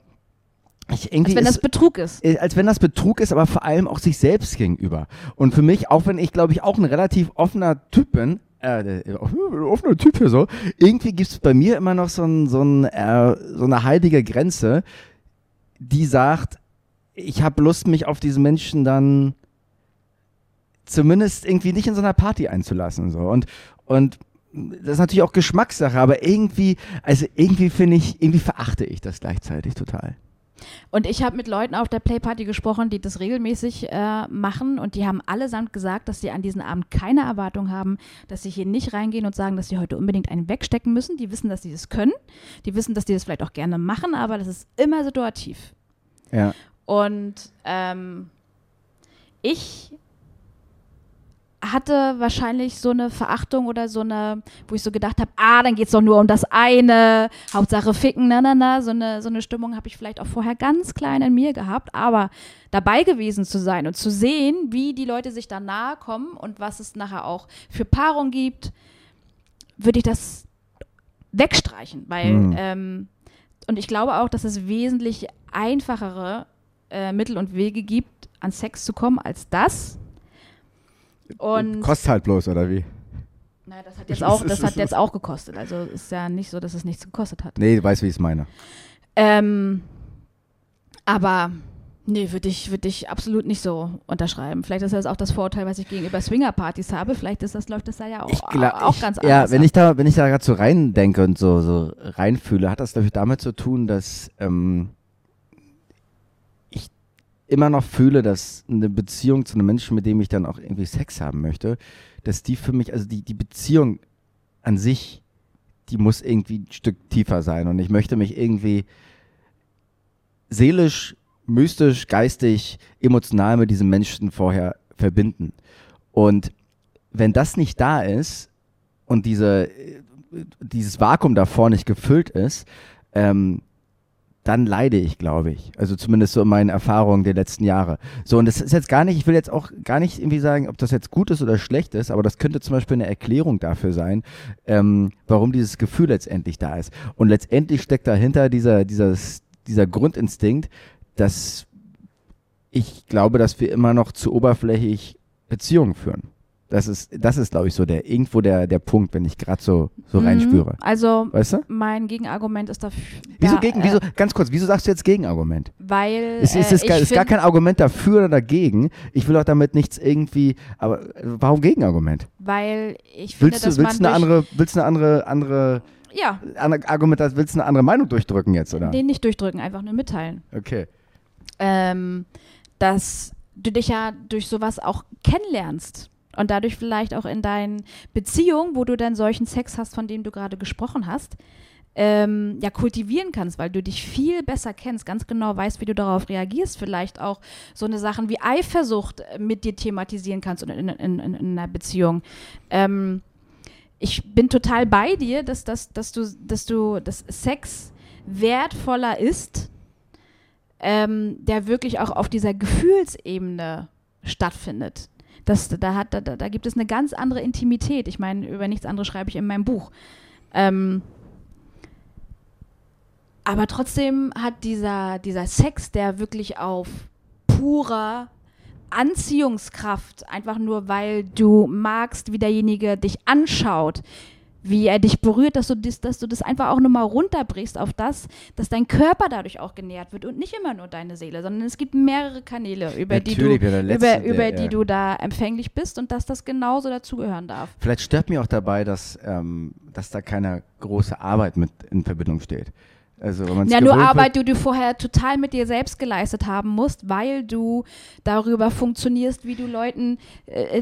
ich irgendwie Als wenn das ist, Betrug ist. äh, als wenn das Betrug ist, aber vor allem auch sich selbst gegenüber. Und für mich, auch wenn ich, glaube ich, auch ein relativ offener Typ bin, äh, äh, offener Typ hier so, irgendwie gibt es bei mir immer noch so, ein, so, ein, äh, so eine heilige Grenze, die sagt, ich habe Lust, mich auf diesen Menschen dann zumindest irgendwie nicht in so einer Party einzulassen. So. Und, und das ist natürlich auch Geschmackssache, aber irgendwie, also irgendwie finde ich, irgendwie verachte ich das gleichzeitig total. Und ich habe mit Leuten auf der Playparty gesprochen, die das regelmäßig äh, machen und die haben allesamt gesagt, dass sie an diesem Abend keine Erwartung haben, dass sie hier nicht reingehen und sagen, dass sie heute unbedingt einen wegstecken müssen. Die wissen, dass sie das können. Die wissen, dass die das vielleicht auch gerne machen, aber das ist immer situativ. Ja. Und ähm, ich hatte wahrscheinlich so eine Verachtung oder so eine, wo ich so gedacht habe, ah, dann geht es doch nur um das eine, Hauptsache ficken, na, na, na. So eine, so eine Stimmung habe ich vielleicht auch vorher ganz klein in mir gehabt, aber dabei gewesen zu sein und zu sehen, wie die Leute sich da nahe kommen und was es nachher auch für Paarung gibt, würde ich das wegstreichen, weil Mhm. ähm, und ich glaube auch, dass es wesentlich einfachere äh, Mittel und Wege gibt, an Sex zu kommen, als das. Und Kostet halt bloß, oder wie? naja, das hat jetzt auch, das hat jetzt auch gekostet. Also ist ja nicht so, dass es nichts gekostet hat. Nee, du weißt, wie ich es meine. Ähm, aber nee, würde ich, würd ich absolut nicht so unterschreiben. Vielleicht ist das auch das Vorurteil, was ich gegenüber Swingerpartys habe. Vielleicht ist das, läuft das da ja auch, glaub- auch ich, ganz Ja, anders. wenn ab. ich da, wenn ich da gerade so rein denke und so, so reinfühle, hat das, glaube ich, damit zu tun, dass ähm, immer noch fühle, dass eine Beziehung zu einem Menschen, mit dem ich dann auch irgendwie Sex haben möchte, dass die für mich, also die, die Beziehung an sich, die muss irgendwie ein Stück tiefer sein. Und ich möchte mich irgendwie seelisch, mystisch, geistig, emotional mit diesem Menschen vorher verbinden. Und wenn das nicht da ist und diese, dieses Vakuum davor nicht gefüllt ist, ähm, dann leide ich, glaube ich. Also zumindest so in meinen Erfahrungen der letzten Jahre. So, und das ist jetzt gar nicht, ich will jetzt auch gar nicht irgendwie sagen, ob das jetzt gut ist oder schlecht ist, aber das könnte zum Beispiel eine Erklärung dafür sein, ähm, warum dieses Gefühl letztendlich da ist. Und letztendlich steckt dahinter dieser, dieses, dieser Grundinstinkt, dass ich glaube, dass wir immer noch zu oberflächlich Beziehungen führen. Das ist, das ist, glaube ich, so der irgendwo der, der Punkt, wenn ich gerade so, so Mhm. reinspüre. Also Weißt du? mein Gegenargument ist dafür. Wieso da, gegen, äh, wieso, ganz kurz, wieso sagst du jetzt Gegenargument? Weil Es ist, äh, ist, gar, ich ist gar kein Argument dafür oder dagegen. Ich will auch damit nichts irgendwie, aber äh, warum Gegenargument? weil ich finde, Willst du, dass willst du man eine andere, willst du eine andere, andere, ja, Argument, willst du eine andere Meinung durchdrücken jetzt, oder? den nicht durchdrücken, einfach nur mitteilen. Okay. ähm, dass du dich ja durch sowas auch kennenlernst und dadurch vielleicht auch in deinen Beziehungen, wo du dann solchen Sex hast, von dem du gerade gesprochen hast, ähm, ja kultivieren kannst, weil du dich viel besser kennst, ganz genau weißt, wie du darauf reagierst, vielleicht auch so eine Sachen wie Eifersucht äh, mit dir thematisieren kannst in, in, in, in einer Beziehung. Ähm, ich bin total bei dir, dass, dass, dass du, dass du, dass Sex wertvoller ist, ähm, der wirklich auch auf dieser Gefühlsebene stattfindet. Das, da, hat, da, da gibt es eine ganz andere Intimität. Ich meine, über nichts anderes schreibe ich in meinem Buch. Ähm, aber trotzdem hat dieser, dieser Sex, der wirklich auf purer Anziehungskraft, einfach nur weil du magst, wie derjenige dich anschaut, wie er dich berührt, dass du das, dass du das einfach auch nur mal runterbrichst auf das, dass dein Körper dadurch auch genährt wird und nicht immer nur deine Seele, sondern es gibt mehrere Kanäle, über die du Natürlich, ja, der letzte, über, der- über ja. die du da empfänglich bist und dass das genauso dazugehören darf. Vielleicht stört mir auch dabei, dass, ähm, dass da keine große Arbeit mit in Verbindung steht. Also, Ja, nur Arbeit, die du vorher total mit dir selbst geleistet haben musst, weil du darüber funktionierst, wie du Leuten äh,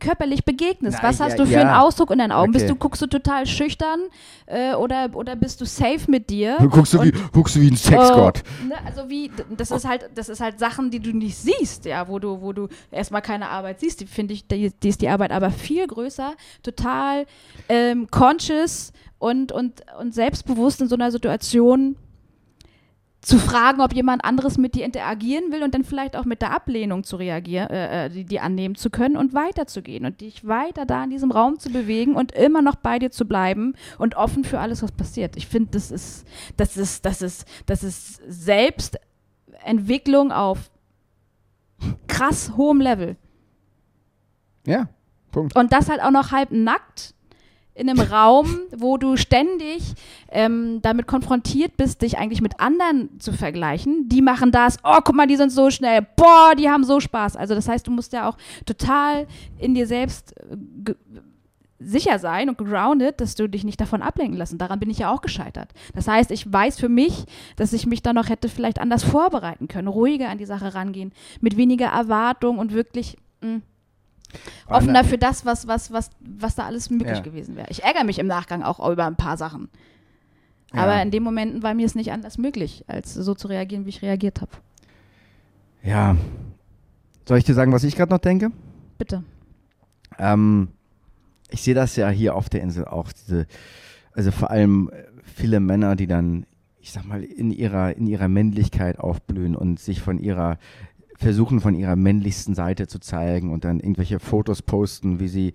körperlich begegnest. Na, Was hast ja, du für ja. einen Ausdruck in deinen Augen? Bist Okay. du, guckst du total schüchtern äh, oder, oder bist du safe mit dir? wird. Guckst du, wie, guckst du wie ein Sexgott. Oh, ne, also wie, das ist halt, das ist halt Sachen, die du nicht siehst, ja, wo du, wo du erstmal keine Arbeit siehst. Die finde ich, die, die ist die Arbeit aber viel größer, total ähm, conscious und, und, und selbstbewusst in so einer Situation zu fragen, ob jemand anderes mit dir interagieren will und dann vielleicht auch mit der Ablehnung zu reagieren, äh, äh, die, die annehmen zu können und weiterzugehen und dich weiter da in diesem Raum zu bewegen und immer noch bei dir zu bleiben und offen für alles, was passiert. Ich finde, das ist, das ist, das ist, das ist Selbstentwicklung auf krass hohem Level. Ja, Punkt. Und das halt auch noch halb nackt in einem Raum, wo du ständig ähm, damit konfrontiert bist, dich eigentlich mit anderen zu vergleichen. Die machen das, oh, guck mal, die sind so schnell, boah, die haben so Spaß. Also das heißt, du musst ja auch total in dir selbst äh, sicher sein und grounded, dass du dich nicht davon ablenken lassen. Daran bin ich ja auch gescheitert. Das heißt, ich weiß für mich, dass ich mich da noch hätte vielleicht anders vorbereiten können, ruhiger an die Sache rangehen, mit weniger Erwartung und wirklich mh, offener für das, was, was, was, was da alles möglich Ja. gewesen wäre. Ich ärgere mich im Nachgang auch über ein paar Sachen. Ja. Aber in den Momenten war mir es nicht anders möglich, als so zu reagieren, wie ich reagiert habe. Ja. Soll ich dir sagen, was ich gerade noch denke? Bitte. Ähm, ich sehe das ja hier auf der Insel auch, diese, also vor allem äh, viele Männer, die dann, ich sag mal, in ihrer, in ihrer Männlichkeit aufblühen und sich von ihrer, versuchen von ihrer männlichsten Seite zu zeigen und dann irgendwelche Fotos posten, wie sie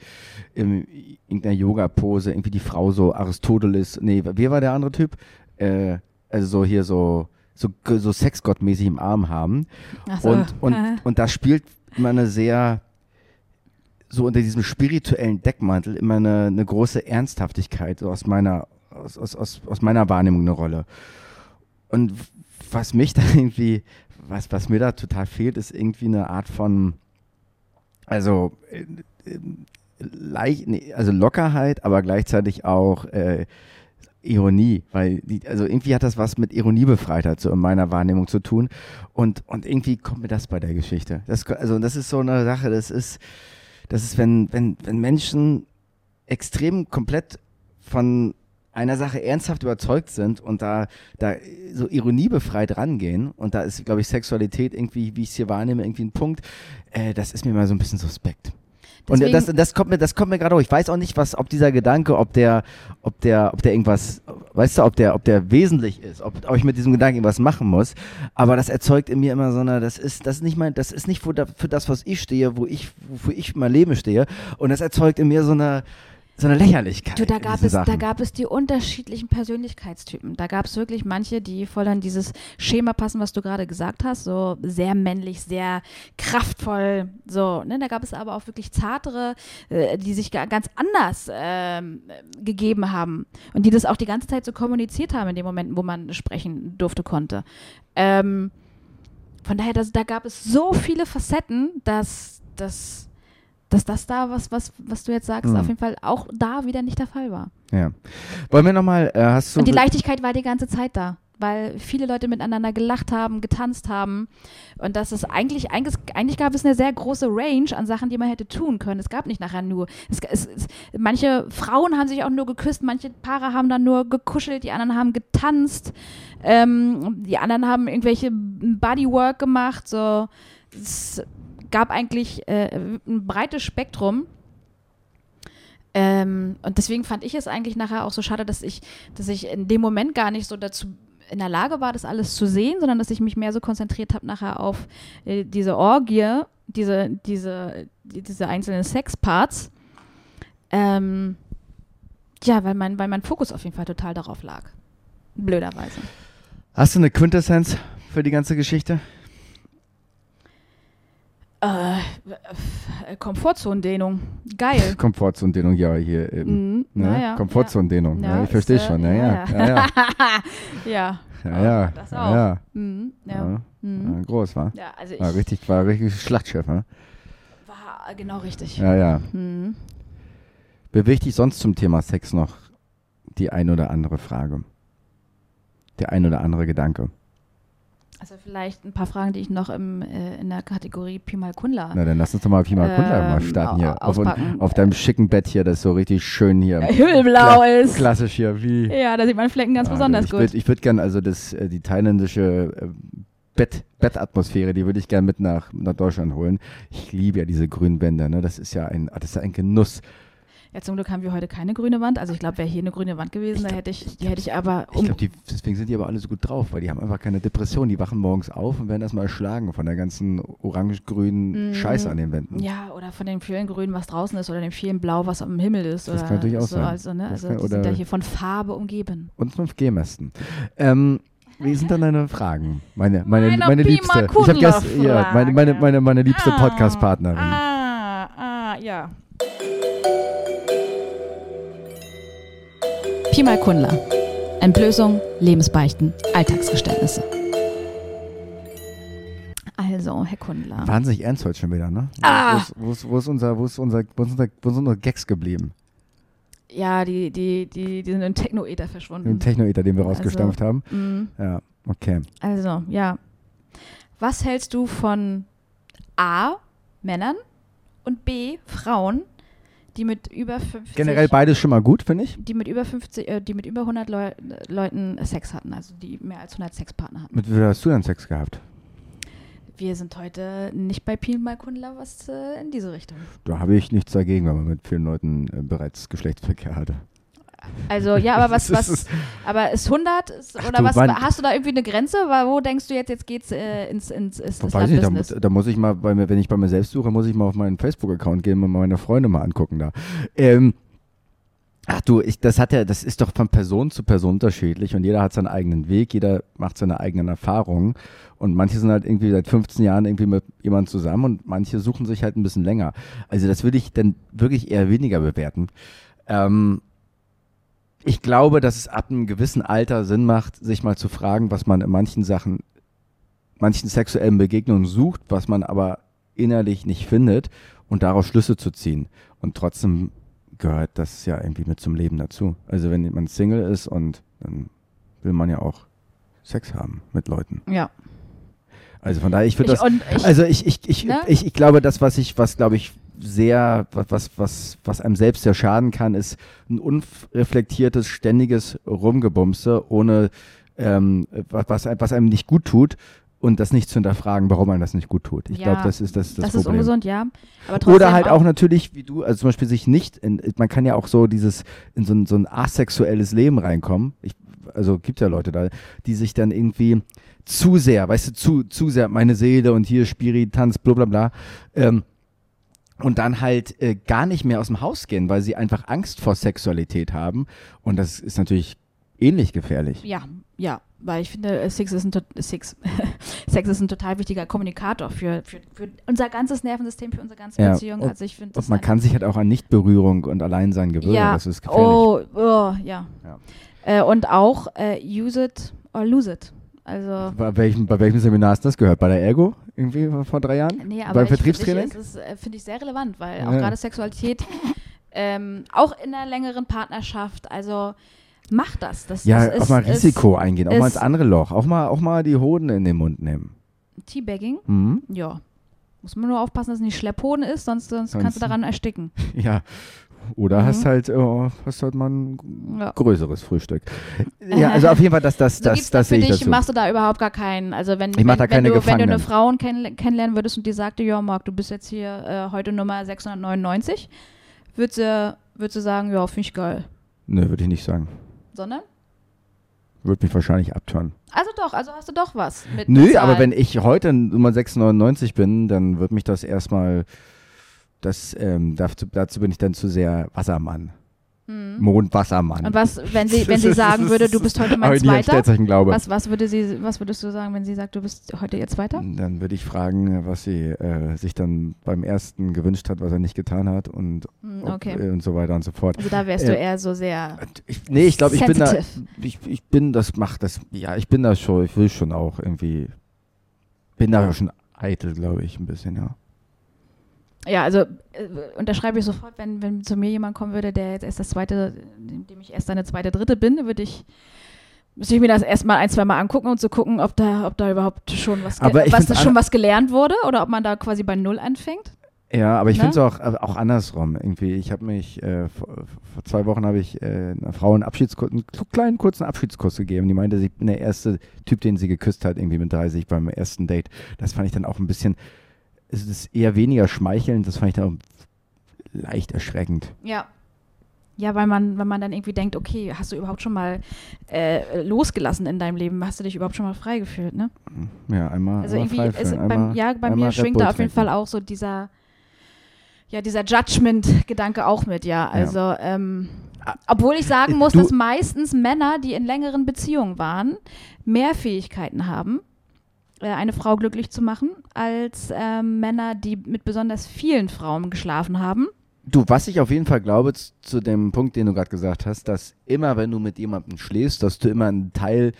in irgendeiner Yoga-Pose, irgendwie die Frau so Aristoteles, nee, wer war der andere Typ? Äh, also so hier so, so, so Sexgottmäßig im Arm haben. Ach so. Und, und, und da spielt immer eine sehr, so unter diesem spirituellen Deckmantel immer eine, eine große Ernsthaftigkeit so aus meiner, aus, aus, aus, aus meiner Wahrnehmung eine Rolle. Und was mich da irgendwie, was, was mir da total fehlt, ist irgendwie eine Art von, also, äh, äh, leicht, nee, also Lockerheit, aber gleichzeitig auch äh, Ironie, weil die, also irgendwie hat das was mit Ironiebefreitheit so in meiner Wahrnehmung zu tun und, und irgendwie kommt mir das bei der Geschichte. Das, also das ist so eine Sache, das ist, das ist, wenn, wenn, wenn Menschen extrem komplett von einer Sache ernsthaft überzeugt sind und da, da so ironiebefreit rangehen und da ist, glaube ich, Sexualität irgendwie, wie ich es hier wahrnehme, irgendwie ein Punkt, äh, das ist mir mal so ein bisschen suspekt. Und Deswegen- das, das kommt mir, das kommt mir gerade hoch. Ich weiß auch nicht, was, ob dieser Gedanke, ob der, ob der, ob der irgendwas, weißt du, ob der, ob der wesentlich ist, ob, ob ich mit diesem Gedanken irgendwas machen muss. Aber das erzeugt in mir immer so eine, das ist, das ist nicht mein, das ist nicht für das, was ich stehe, wo ich, wofür ich mein Leben stehe. Und das erzeugt in mir so eine, so eine Lächerlichkeit. Du, da gab, es, da gab es die unterschiedlichen Persönlichkeitstypen. Da gab es wirklich manche, die voll an dieses Schema passen, was du gerade gesagt hast. So sehr männlich, sehr kraftvoll. So, ne? Da gab es aber auch wirklich zartere, äh, die sich ga- ganz anders ähm, gegeben haben. Und die das auch die ganze Zeit so kommuniziert haben in den Momenten, wo man sprechen durfte, konnte. Ähm, von daher, das, da gab es so viele Facetten, dass, dass, dass das da, was, was, was du jetzt sagst, Mhm. auf jeden Fall auch da wieder nicht der Fall war. Ja. Wollen wir nochmal, äh, hast du. Und die Leichtigkeit war die ganze Zeit da, weil viele Leute miteinander gelacht haben, getanzt haben. Und das ist eigentlich, eigentlich, eigentlich gab es eine sehr große Range an Sachen, die man hätte tun können. Es gab nicht nachher nur. Es, es, es, manche Frauen haben sich auch nur geküsst, manche Paare haben dann nur gekuschelt, die anderen haben getanzt, ähm, die anderen haben irgendwelche Bodywork gemacht. So. Es gab eigentlich äh, ein breites Spektrum. Ähm, und deswegen fand ich es eigentlich nachher auch so schade, dass ich, dass ich in dem Moment gar nicht so dazu in der Lage war, das alles zu sehen, sondern dass ich mich mehr so konzentriert habe nachher auf äh, diese Orgie, diese, diese, die, diese einzelnen Sexparts. Ähm, ja, weil mein, weil mein Fokus auf jeden Fall total darauf lag. Blöderweise. Hast du eine Quintessenz für die ganze Geschichte? Äh, Komfortzonendehnung. Geil. Komfortzonendehnung, ja, hier eben. Mhm, Ne? naja, Komfortzonendehnung, ja. ja, Ja, ich verstehe ist, äh, schon, ja, ja, ja, ja, ja, ja. ja, ja, Das ja, auch. ja, Mhm, ja. ja, Mhm. ja, groß, war. Ja, also War richtig, war richtig Schlachtschiff, ne? war genau richtig. Ja, ja. Mhm. Bewegt dich sonst zum Thema Sex noch die ein oder andere Frage? Der ein oder andere Gedanke? Also vielleicht ein paar Fragen, die ich noch im, äh, in der Kategorie Pi mal Kunla. Na, dann lass uns doch mal Pi mal Kunde mal Ähm, starten hier. au- Auf, auf deinem schicken Bett hier, das so richtig schön hier. Himmelblau Kla- ist. Klassisch hier, wie. Ja, da sieht man Flecken ganz Ja, besonders ich gut. Würd, ich würde gerne, also das, äh, die thailändische äh, Bett, Bettatmosphäre, die würde ich gerne mit nach, nach Deutschland holen. Ich liebe ja diese grünen Bänder, ne? Das ist ja ein, das ist ja ein Genuss. Ja, zum Glück haben wir heute keine grüne Wand. Also ich glaube, wäre hier eine grüne Wand gewesen, da hätte ich, die hätte ich aber Ich um, glaube, deswegen sind die aber alle so gut drauf, weil die haben einfach keine Depression. Die wachen morgens auf und werden erstmal erschlagen von der ganzen orange-grünen Mhm. Scheiße an den Wänden. ja, oder von dem vielen Grün, was draußen ist, oder dem vielen Blau, was am Himmel ist. Das kann natürlich auch so, sein. Also, ne? Also kann- die sind ja hier von Farbe umgeben. Und 5G-Mästen. Ähm, wie sind dann deine Fragen? Meine, meine, Meine meine liebste. Ich habe gestern, Kundler ja, meine, meine, meine, meine liebste Ah, Podcast-Partnerin. Ah, ah, ja. Pi mal Kundler. Entblößung, Lebensbeichten, Alltagsgeständnisse. Also, Herr Kundler. Wahnsinnig ernst heute schon wieder, ne? Ah. Wo, ist, wo, ist, wo, ist unser, wo, ist unser, wo, ist unser, wo sind unsere Gags geblieben? Ja, die, die, die, die sind in Technoether verschwunden. Den Techno-Eater, den wir Also- rausgestampft haben. Mm, Ja, okay. Also, ja. Was hältst du von A, Männern und B, Frauen, die mit über 50 Generell beides schon mal gut, finde ich. die mit über 50, äh, die mit über 100 Leu Leuten Sex hatten, also die mehr als 100 Sexpartner hatten. Mit viel hast du denn Sex gehabt? wir sind heute nicht bei Pien bei Kundler was äh, in diese Richtung. Da habe ich nichts dagegen, wenn man mit vielen Leuten äh, bereits Geschlechtsverkehr hatte. Also ja, aber was, was, ist- aber ist 100 ist, Ach oder du, was? Mann. Hast du da irgendwie eine Grenze? Weil wo denkst du jetzt, jetzt geht's äh, ins ins, ins, ins Weiß nicht, da, da muss ich mal, bei mir, wenn ich bei mir selbst suche, muss ich mal auf meinen Facebook-Account gehen und meine Freunde mal angucken da. Ähm, ach du, ich, das hat ja, das ist doch von Person zu Person unterschiedlich und jeder hat seinen eigenen Weg, jeder macht seine eigenen Erfahrungen und manche sind halt irgendwie seit 15 Jahren irgendwie mit jemandem zusammen und manche suchen sich halt ein bisschen länger. Also das würde ich dann wirklich eher weniger bewerten. Ähm, ich glaube, dass es ab einem gewissen Alter Sinn macht, sich mal zu fragen, was man in manchen Sachen, manchen sexuellen Begegnungen sucht, was man aber innerlich nicht findet und daraus Schlüsse zu ziehen. Und trotzdem gehört das ja irgendwie mit zum Leben dazu. Also wenn man Single ist und dann will man ja auch Sex haben mit Leuten. ja. Also von daher, ich würde das, ich, also ich, ich, ich, Ne? ich, ich glaube, das, was ich, was glaube ich sehr, was, was, was, was einem selbst sehr schaden kann, ist ein unreflektiertes, ständiges Rumgebumse, ohne ähm, was, was, einem- nicht gut tut und das nicht zu hinterfragen, warum einem das nicht gut tut. Ich Ja, glaube, das ist das, das, das, ist Problem. ungesund, ja. Aber trotzdem Oder halt auch natürlich, wie du, also zum Beispiel sich nicht, in, man kann ja auch so dieses, in so ein, so ein asexuelles Leben reinkommen. Ich, also gibt ja Leute da, die sich dann irgendwie zu sehr, weißt du, zu, zu sehr meine Seele und hier Spirit, Tanz, bla bla bla. Ähm, und dann halt äh, gar nicht mehr aus dem Haus gehen, weil sie einfach Angst vor Sexualität haben. Und das ist natürlich ähnlich gefährlich. Ja, ja, weil ich finde, Sex ist ein, Sex, Sex ist ein total wichtiger Kommunikator für, für, für unser ganzes Nervensystem, für unsere ganze Ja, Beziehung. und- Also ich finde das Und man ein- kann sich halt auch an Nichtberührung und Alleinsein gewöhnen. ja, Das ist gefährlich. oh, oh, ja. Ja. Äh, und auch äh, use it or lose it. Also Bei welchem, bei welchem Seminar hast du das gehört? Bei der Ergo? Irgendwie vor drei Jahren? Nee, aber Beim ich find- Vertriebstraining? Ich, ist, äh, finde ich sehr relevant, weil auch Ja. gerade Sexualität, ähm, auch in einer längeren Partnerschaft, also mach das. das Ja, das auch mal ist, Risiko eingehen, auch mal ist- ins andere Loch, auch mal, auch mal die Hoden in den Mund nehmen. Ist Teabagging, Mhm. ja. Muss man nur aufpassen, dass es nicht Schlepphoden ist, sonst, sonst kannst du Sonst- daran ersticken. Ja. Oder Mhm. hast halt, oh, hast halt mal ein Ja. größeres Frühstück. Ja, also auf jeden Fall, das, das, So das, das für ich dich, dazu. machst du da überhaupt gar keinen. Also wenn, Ich mach wenn, da keine wenn, du, wenn du eine. Frau kenn, kennenlernen würdest und die sagte, ja Marc, du bist jetzt hier äh, heute Nummer 699, würdest du, würdest du sagen, ja, finde ich geil. Nö, würde ich nicht sagen. Sondern? Würde mich wahrscheinlich abtören. Also doch, also hast du doch was mit Nö, aber wenn ich heute Nummer 699 bin, dann wird mich das erstmal, das, ähm, dazu, dazu bin ich dann zu sehr Wassermann. Mondwassermann. Hm. Und was, wenn sie, wenn sie sagen würde, du bist heute mein Zweiter? Was, was, würde sie, was würdest du sagen, wenn sie sagt, du bist heute ihr Zweiter? Dann würde ich fragen, was sie äh, sich dann beim ersten gewünscht hat, was er nicht getan hat und, Hm, ob, Okay. äh, und so weiter und so fort. Also da wärst du äh, eher so sehr. Ich, nee, ich glaube, ich bin da, ich, ich bin, das macht das, ja, ich bin da schon, ich will schon auch irgendwie, bin da schon eitel, glaube ich, ein bisschen, ja. Ja, also äh, unterschreibe ich sofort, wenn, wenn zu mir jemand kommen würde, der jetzt erst das zweite, dem ich erst eine zweite, dritte bin, würde ich müsste ich mir das erstmal ein, zwei Mal angucken und zu gucken, ob da, ob da überhaupt schon was, Aber was find's schon was gelernt wurde oder ob man da quasi bei Null anfängt. Ja, aber ich finde es auch, äh, auch andersrum. Irgendwie, ich habe mich, äh, vor, vor zwei Wochen habe ich äh, einer Frau einen Abschiedskurs, einen kl- kleinen kurzen Abschiedskurs gegeben. Die meinte, ich bin der erste Typ, den sie geküsst hat, irgendwie mit 30 beim ersten Date. Das fand ich dann auch ein bisschen, es ist eher weniger schmeichelnd, das fand ich dann leicht erschreckend. Ja. Ja, weil man, wenn man dann irgendwie denkt, okay, hast du überhaupt schon mal äh, losgelassen in deinem Leben? Hast du dich überhaupt schon mal frei gefühlt, ne? Ja, einmal, Also einmal irgendwie, ist, fühlen, beim, einmal, ja, bei einmal mir schwingt da auf jeden. Fall auch so dieser, ja, dieser Judgment-Gedanke auch mit, ja. Also, ähm, Ah, obwohl ich sagen äh, muss, du- dass meistens Männer, die in längeren Beziehungen waren, mehr Fähigkeiten haben, eine Frau glücklich zu machen, als ähm, Männer, die mit besonders vielen Frauen geschlafen haben. Du, was ich auf jeden Fall glaube, zu dem Punkt, den du gerade gesagt hast, dass immer, wenn du mit jemandem schläfst, dass du immer einen Teil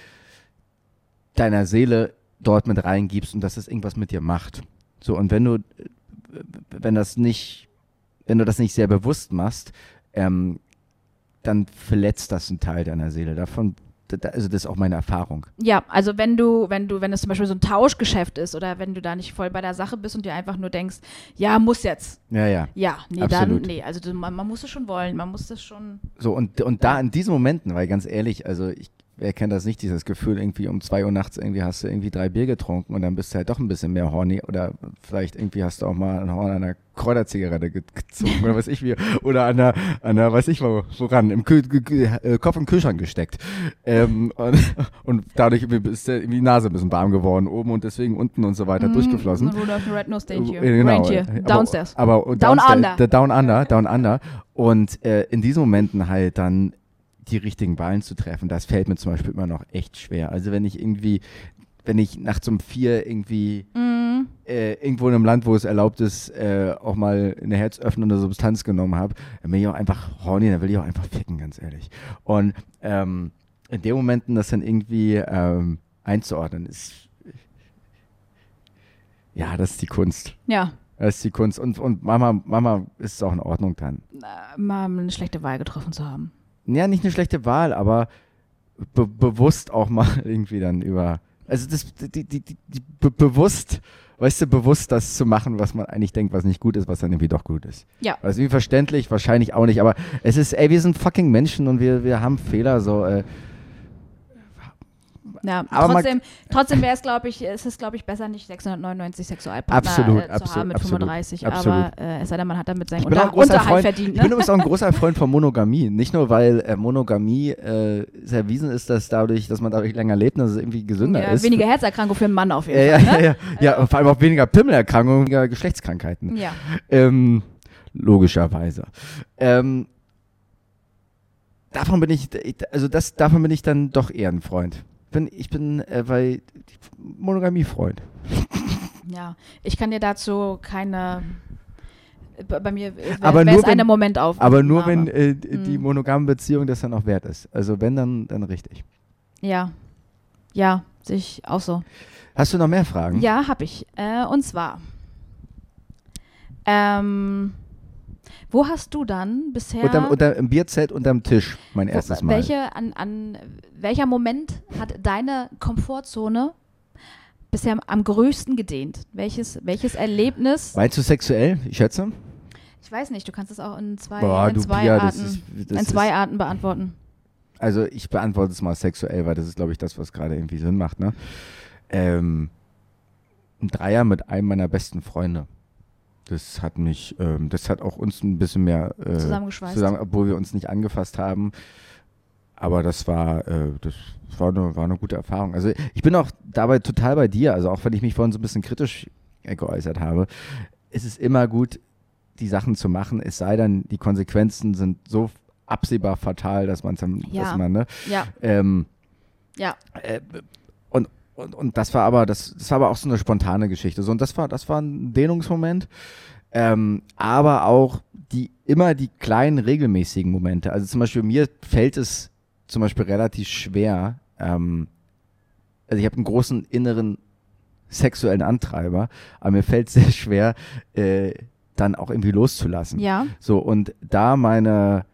deiner Seele dort mit reingibst und dass es irgendwas mit dir macht. So, und wenn du, äh, wenn das nicht, wenn du das nicht sehr bewusst machst, ähm, dann verletzt das einen Teil deiner Seele. Davon, da- da- also das ist auch meine Erfahrung. Ja, also wenn du, wenn du, wenn es zum Beispiel so ein Tauschgeschäft ist oder wenn du da nicht voll bei der Sache bist und dir einfach nur denkst, ja, muss jetzt. Ja, ja. Ja, nee, Absolut. dann, nee, also man, man muss es schon wollen, man muss das schon. So, und, und da in diesen Momenten, weil ganz ehrlich, also ich, wer kennt das nicht, dieses Gefühl, irgendwie um zwei Uhr nachts irgendwie hast du irgendwie drei Bier getrunken und dann bist du halt doch ein bisschen mehr horny oder vielleicht irgendwie hast du auch mal ein Horn an einer Kräuterzigarette ge- gezogen oder was ich wie, oder an der, an der, weiß ich wo, woran, im Kühl, äh, Kopf im Kühlschrank gesteckt. Ähm, und, und dadurch ist der, irgendwie die Nase ein bisschen warm geworden oben und deswegen unten und so weiter durchgeflossen. Mm, Rudolph the Red-Nosed Reindeer. Äh, Genau. Reindeer. Aber- Downstairs. Aber, Down downstairs, under. der Down Under, Down Under. Und äh, in diesen Momenten halt dann die richtigen Wahlen zu treffen, das fällt mir zum Beispiel immer noch echt schwer. Also wenn ich irgendwie, wenn ich nachts um vier irgendwie Mm, äh, irgendwo in einem Land, wo es erlaubt ist, äh, auch mal eine herzöffnende Substanz genommen habe, dann bin ich auch einfach horny, dann will ich auch einfach ficken, ganz ehrlich. Und ähm, in den Momenten das dann irgendwie ähm, einzuordnen, ist ja, das ist die Kunst. ja, Das ist die Kunst. Und, und Mama, Mama ist es auch in Ordnung dann. mal eine schlechte Wahl getroffen zu haben. Ja, nicht eine schlechte Wahl, aber be bewusst auch mal irgendwie dann über. Also das, die, die, die, be bewusst, weißt du, bewusst das zu machen, was man eigentlich denkt, was nicht gut ist, was dann irgendwie doch gut ist. Ja. Ist irgendwie verständlich, wahrscheinlich auch nicht, aber es ist, ey, wir sind fucking Menschen und wir, wir haben Fehler, so, äh, Ja, Aber man- trotzdem, trotzdem wäre es, glaube ich, es ist, glaube ich, besser, nicht 699 Sexualpartner Absolut, äh, zu absolut, haben mit absolut, 35. absolut. Aber äh, es sei denn, man hat damit seinen Ich Unter Unterhalt Freund, verdient. ich Ne? bin übrigens auch ein großer Freund von Monogamie. Nicht nur, weil äh, Monogamie äh, es erwiesen ist, dass dadurch, dass man dadurch länger lebt und dass es irgendwie gesünder ja, ist. weniger Herzerkrankung für einen Mann auf jeden Ja, Fall. ja, Ne? ja, ja, vor allem auch weniger Pimmelerkrankungen, weniger Geschlechtskrankheiten. Ja. Ähm, logischerweise. Ähm, davon bin ich, also das, davon bin ich dann doch eher ein Freund. Bin, ich bin äh, bei Monogamie-Freund. ja, ich kann dir dazu keine. Bei mir wäre Aber nur wenn- eine Momentaufnahme. Aber nur wenn äh, die Mhm. monogame Beziehung das dann auch wert ist. Also wenn, dann, dann richtig. Ja. Ja, sehe ich auch so. Hast du noch mehr Fragen? Ja, habe ich. Äh, und zwar. Ähm, wo hast du dann bisher. Unterm, unter, Im Bierzelt unterm Tisch, mein wo- erstes Mal. welche, an, an welcher Moment hat deine Komfortzone bisher am, am größten gedehnt? Welches, welches Erlebnis? Meinst du sexuell? Ich schätze. Ich weiß nicht, du kannst es auch in zwei, Boah, in zwei Pia, Arten. das ist, das in ist, zwei Arten beantworten. Also ich beantworte es mal sexuell, weil das ist, glaube ich, das, was gerade irgendwie Sinn macht. Ne? Ähm, ein Dreier mit einem meiner besten Freunde. Das hat mich, ähm, das hat auch uns ein bisschen mehr äh, Zusammengeschweißt. zusammen, obwohl wir uns nicht angefasst haben. Aber das war, äh, das war eine, war eine gute Erfahrung. Also ich bin auch dabei total bei dir. Also auch wenn ich mich vorhin so ein bisschen kritisch geäußert habe, ist es immer gut, die Sachen zu machen. Es sei denn, die Konsequenzen sind so absehbar fatal, dass man es dann, Ja. dass man, ne? Ja, Ähm, ja. äh, und, und, und das war aber, das, das war aber auch so eine spontane Geschichte. So, und das war, das war ein Dehnungsmoment. Ähm, aber auch die, immer die kleinen regelmäßigen Momente. Also zum Beispiel mir fällt es zum Beispiel relativ schwer, ähm, also ich habe einen großen inneren sexuellen Antreiber, aber mir fällt es sehr schwer, äh, dann auch irgendwie loszulassen. Ja, So, und da meine,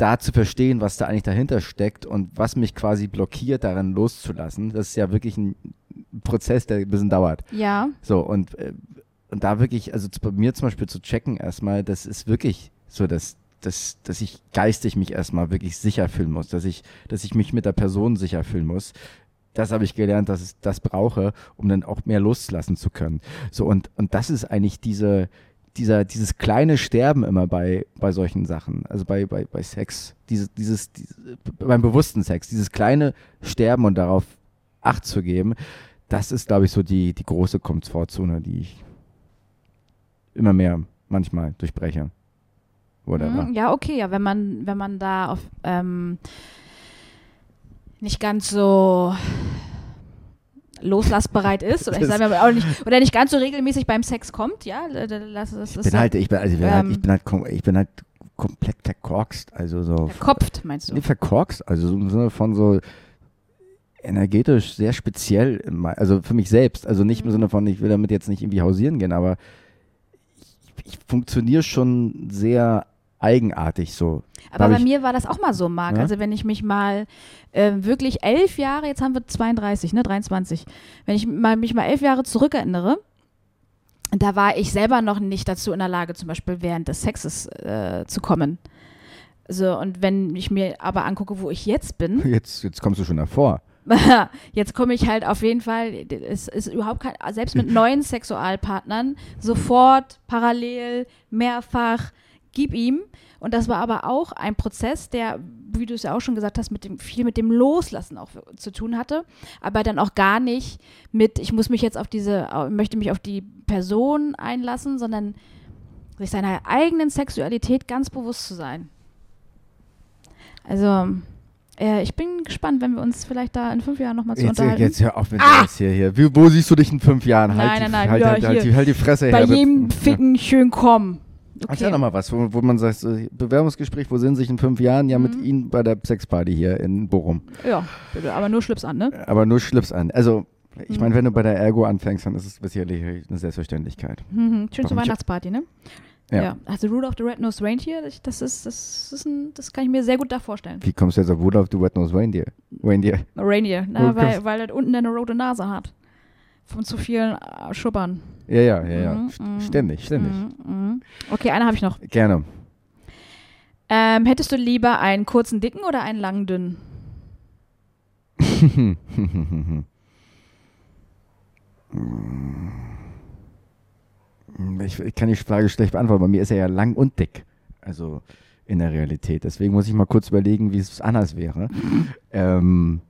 da zu verstehen, was da eigentlich dahinter steckt und was mich quasi blockiert, darin loszulassen, das ist ja wirklich ein Prozess, der ein bisschen dauert. ja. So, und, äh, und da wirklich, also bei mir zum Beispiel zu checken erstmal, das ist wirklich so, dass, dass, dass ich geistig mich erstmal wirklich sicher fühlen muss, dass ich, dass ich mich mit der Person sicher fühlen muss. Das habe ich gelernt, dass ich das brauche, um dann auch mehr loslassen zu können. So, und, und das ist eigentlich diese, dieser, dieses kleine Sterben immer bei, bei solchen Sachen, also bei, bei, bei Sex, dieses, dieses, dieses, beim bewussten Sex, dieses kleine Sterben und darauf Acht zu geben, das ist, glaube ich, so die, die große Komfortzone, die ich immer mehr manchmal durchbreche. Whatever. Mhm, Ja, okay, ja, wenn man, wenn man da auf ähm, nicht ganz so loslassbereit ist oder ich Das- sage mal auch nicht oder nicht ganz so regelmäßig beim Sex kommt, ja, da- da- lass es Ich bin halt, ich bin, also ich bin, halt, ähm, ich bin halt, ich bin halt komplett verkorkst, also so. verkopft, meinst du? Nee, verkorkst, also so im Sinne von so energetisch sehr speziell, also für mich selbst, also nicht im Mhm. Sinne von, ich will damit jetzt nicht irgendwie hausieren gehen, aber ich, ich funktioniere schon sehr eigenartig so. Aber bei ich- mir war das auch mal so, Marc. Ja? Also wenn ich mich mal äh, wirklich elf Jahre, jetzt haben wir 32, ne, 23, wenn ich mal, mich mal elf Jahre zurückerinnere, da war ich selber noch nicht dazu in der Lage, zum Beispiel während des Sexes äh, zu kommen. So, und wenn ich mir aber angucke, wo ich jetzt bin, Jetzt, jetzt kommst du schon davor. jetzt komme ich halt auf jeden Fall, es ist überhaupt kein, selbst mit neuen Sexualpartnern, sofort, parallel, mehrfach, gib ihm. Und das war aber auch ein Prozess, der, wie du es ja auch schon gesagt hast, mit dem, viel mit dem Loslassen auch zu tun hatte, aber dann auch gar nicht mit, ich muss mich jetzt auf diese, möchte mich auf die Person einlassen, sondern sich seiner eigenen Sexualität ganz bewusst zu sein. Also, äh, ich bin gespannt, wenn wir uns vielleicht da in fünf Jahren nochmal zu Jetzt, unterhalten. jetzt hör auf mit Ah! das hier, hier. Wie, wo siehst du dich in fünf Jahren? Nein, halt, die, nein, nein, halt, ja, halt, halt, die, halt die Fresse Bei her. jedem Ficken schön kommen. Erzähl doch mal was, wo, wo man sagt, Bewerbungsgespräch, wo sind sich in fünf Jahren? Ja, mit Mhm. Ihnen bei der Sexparty hier in Bochum. Ja, bitte, aber nur Schlips an, ne? Aber nur Schlips an. Also, ich Mhm. meine, wenn du bei der Ergo anfängst, dann ist es sicherlich eine Selbstverständlichkeit. Mhm, schön zur Weihnachtsparty, ne? Ja. Also Rudolph the Red-Nosed Reindeer, das ist, das ist ein, das kann ich mir sehr gut da vorstellen. Wie kommst du jetzt auf Rudolph the Red-Nosed Reindeer? Reindeer. Reindeer, na, weil, weil das unten eine rote Nase hat. Von zu vielen äh, Schubbern. Ja, ja, ja, ja. Mhm, mhm. Ständig, ständig. Mhm, mhm. Okay, eine habe ich noch. Gerne. Ähm, hättest du lieber einen kurzen, dicken oder einen langen, dünnen? Ich, ich kann die Frage schlecht beantworten. Bei mir ist er ja lang und dick. Also in der Realität. Deswegen muss ich mal kurz überlegen, wie es anders wäre. ähm,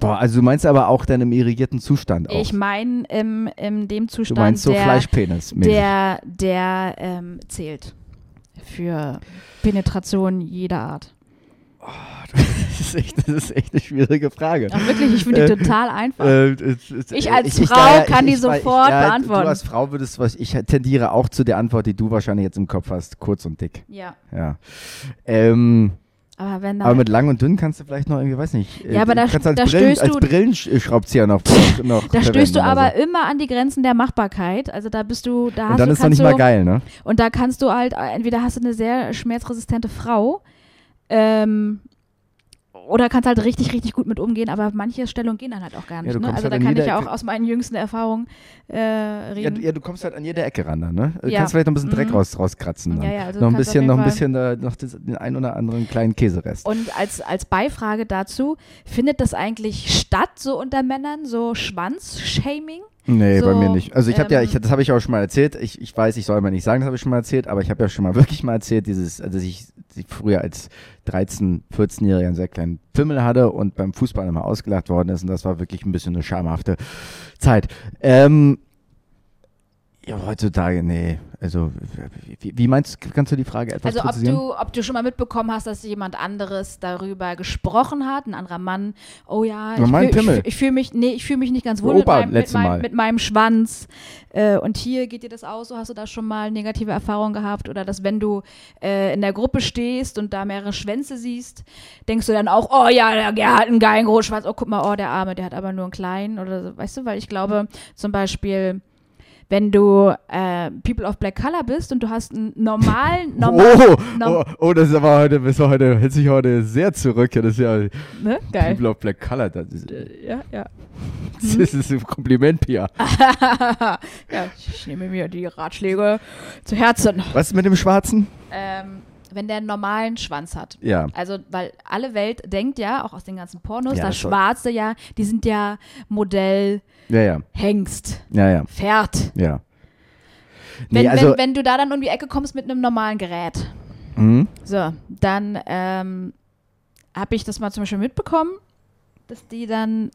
boah, also du meinst aber auch dann im irrigierten Zustand auch. Ich meine im, in dem du Zustand, meinst so der, Fleischpenis. der, der ähm, zählt. Für Penetration jeder Art. das, ist echt, das ist echt eine schwierige Frage. Ach, wirklich, ich finde die Äh, total einfach. Äh, Ich als ja, Frau ja, kann die ich- weil sofort ja, beantworten. Du als Frau würdest was, ich tendiere auch zu der Antwort, die du wahrscheinlich jetzt im Kopf hast, kurz und dick. ja, Ja. Ähm, aber wenn da aber mit lang und dünn kannst du vielleicht noch irgendwie, weiß nicht. äh, Ja, aber da- kannst als da Brillen, stößt als du- Brillenschraubzieher noch, noch Da stößt du aber so. immer an die Grenzen der Machbarkeit. Also da bist du, da hast Und dann du, ist kannst nicht mal geil, ne? Und da kannst du halt, äh, entweder hast du eine sehr schmerzresistente Frau, ähm, oder kannst halt richtig, richtig gut mit umgehen, aber manche Stellungen gehen dann halt auch gar nicht. du ne? Also halt da kann ich jeder ja auch aus meinen jüngsten Erfahrungen äh, Ja, reden. du- ja, du kommst halt an jede Ecke ran, dann, ne? Du Ja. kannst vielleicht noch ein bisschen Dreck Mhm. raus, rauskratzen. Dann. Ja, ja, also noch ein bisschen, noch ein bisschen, da, noch das, den ein oder anderen kleinen Käserest. Und als, als Beifrage dazu, findet das eigentlich statt, so unter Männern, so Schwanz-Shaming? Nee, bei So, mir nicht. Also ich habe ja, ich, ähm, das habe ich auch schon mal erzählt. Ich, ich weiß, ich soll immer nicht sagen, das habe ich schon mal erzählt, aber ich habe ja schon mal wirklich mal erzählt, dieses, also dass ich, ich früher als 13, 14-Jähriger einen sehr kleinen Pimmel hatte und beim Fußball immer ausgelacht worden ist und das war wirklich ein bisschen eine schamhafte Zeit. Ähm, ja, heutzutage, nee. Also, wie, wie meinst du, kannst du die Frage etwas Also ob du, ob du schon mal mitbekommen hast, dass jemand anderes darüber gesprochen hat, ein anderer Mann, oh ja, ich fühle ich, ich fühl mich, nee, ich fühle mich nicht ganz wohl mit, meinem, mit, meinem, mit meinem Schwanz. Äh, und hier geht dir das aus, so hast du da schon mal negative Erfahrungen gehabt? Oder dass wenn du äh, in der Gruppe stehst und da mehrere Schwänze siehst, denkst du dann auch, oh ja, der, der hat einen geilen großen Schwanz, oh guck mal, oh der Arme, der hat aber nur einen kleinen oder so, weißt du, weil ich glaube zum Beispiel wenn du äh, People of Black Color bist und du hast einen normalen, normalen, Oh, norm- oh, oh, das ist aber heute, das war heute, hält sich heute sehr zurück. Ja, das ist ja ne? Geil. People of Black Color. Das ist, Ja, ja. das ist ein Kompliment, Pia. ja, ich nehme mir die Ratschläge zu Herzen. Was ist mit dem Schwarzen? Ähm, wenn der einen normalen Schwanz hat. Ja. Also, weil alle Welt denkt ja, auch aus den ganzen Pornos, Ja, das das soll- Schwarze ja, die sind ja Modell, Ja, ja. Hengst, Ja, ja. Pferd. Ja. Wenn, Nee, also, wenn, wenn du da dann um die Ecke kommst mit einem normalen Gerät, hm? so, dann ähm, habe ich das mal zum Beispiel mitbekommen, dass die dann,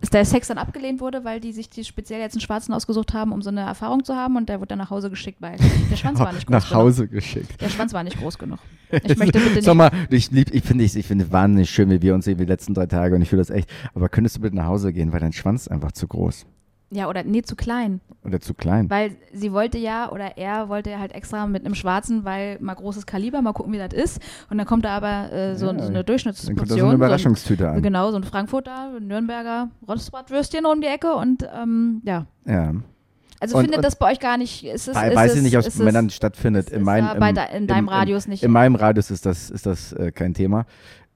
der Sex dann abgelehnt wurde, weil die sich die speziell jetzt einen Schwarzen ausgesucht haben, um so eine Erfahrung zu haben und der wurde dann nach Hause geschickt, weil der Schwanz war nicht groß nach genug. Hause geschickt. Der Schwanz war nicht groß genug. Ich möchte bitte Sag nicht. mal, ich lieb, ich finde ich, ich finde es wahnsinnig schön, wie wir uns sehen die letzten drei Tage und ich fühle das echt. Aber könntest du bitte nach Hause gehen, weil dein Schwanz ist einfach zu groß Ja, oder nee, zu klein. oder zu klein? Weil sie wollte ja, oder er wollte halt extra mit einem Schwarzen, weil mal großes Kaliber, mal gucken, wie das ist. Und dann kommt da aber äh, so, Ja, so eine Dann kommt da Durchschnittsportion. so eine Überraschungstüte so ein, an. genau, so ein Frankfurter, Nürnberger Rostbratwürstchen um die Ecke. Und ähm, ja. Ja. Also Und- findet und- das bei euch gar nicht. Ist es, Weil, ist weiß es, ich nicht, ob es es- Männern stattfindet. ist In, mein, bei im, in deinem im, Radius nicht. In meinem Radius ist das, ist das äh, kein Thema.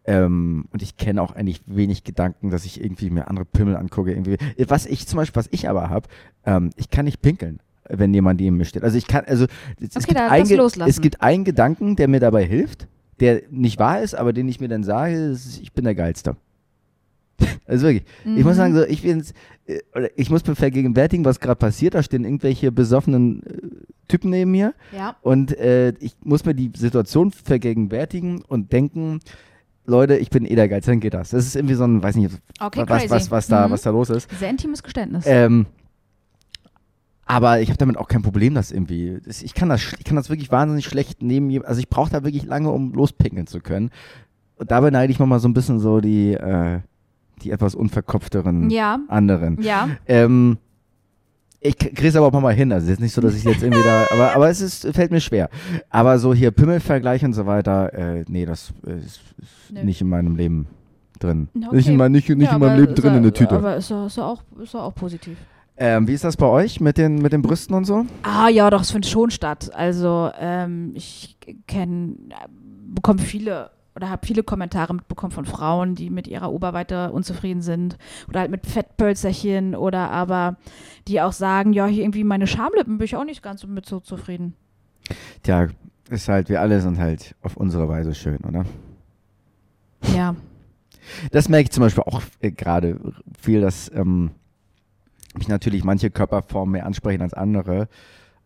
Ähm, und ich kenne auch eigentlich wenig Gedanken, dass ich irgendwie mir andere Pimmel angucke. Irgendwie. Was ich zum Beispiel, was ich aber habe, ähm, ich kann nicht pinkeln. wenn jemand neben mir steht. Also ich kann, also es, Okay, gibt ein, es gibt einen Gedanken, der mir dabei hilft, der nicht wahr ist, aber den ich mir dann sage, ist, ich bin der Geilste. Also wirklich. Ich muss Mhm. sagen, so, ich bin's, äh, oder ich muss mir vergegenwärtigen, was gerade passiert. Da stehen irgendwelche besoffenen äh, Typen neben mir Ja. und äh, ich muss mir die Situation vergegenwärtigen und denken, Leute, ich bin eh der Geilste, dann geht das. Das ist irgendwie so ein, weiß nicht, Okay, was, was, was, da, Mhm. was da los ist. Sehr intimes Geständnis. Ähm, aber ich habe damit auch kein Problem, dass irgendwie. Das, ich, kann das, ich kann das wirklich wahnsinnig schlecht mir. Also ich brauche da wirklich lange, um lospinkeln zu können. Und dabei neide ich mal so ein bisschen so die, äh, die etwas unverkopfteren ja. anderen. Ja. Ähm, ich kriege es aber auch mal hin. Also es ist nicht so, dass ich jetzt irgendwie da. Aber, aber es ist, fällt mir schwer. Aber so hier Pimmelvergleich und so weiter, äh, nee, das äh, ist, ist Nö. nicht in meinem Leben drin. Okay. Nicht in, mein, nicht, nicht ja, in meinem Leben drin ja- in der Tüte. Aber ist ja, ist ja, auch, ist ja auch positiv. Ähm, wie ist das bei euch mit den, mit den Brüsten und so? Ah ja, doch, es findet schon statt. Also ähm, ich kenne, bekomme viele oder habe viele Kommentare mitbekommen von Frauen, die mit ihrer Oberweite unzufrieden sind oder halt mit Fettpölzerchen oder aber die auch sagen, ja, hier irgendwie meine Schamlippen bin ich auch nicht ganz so mit so zufrieden. Tja, ist halt, wir alle sind halt auf unsere Weise schön, oder? Ja, Das merke ich zum Beispiel auch äh, gerade viel, dass ähm, mich natürlich manche Körperformen mehr ansprechen als andere,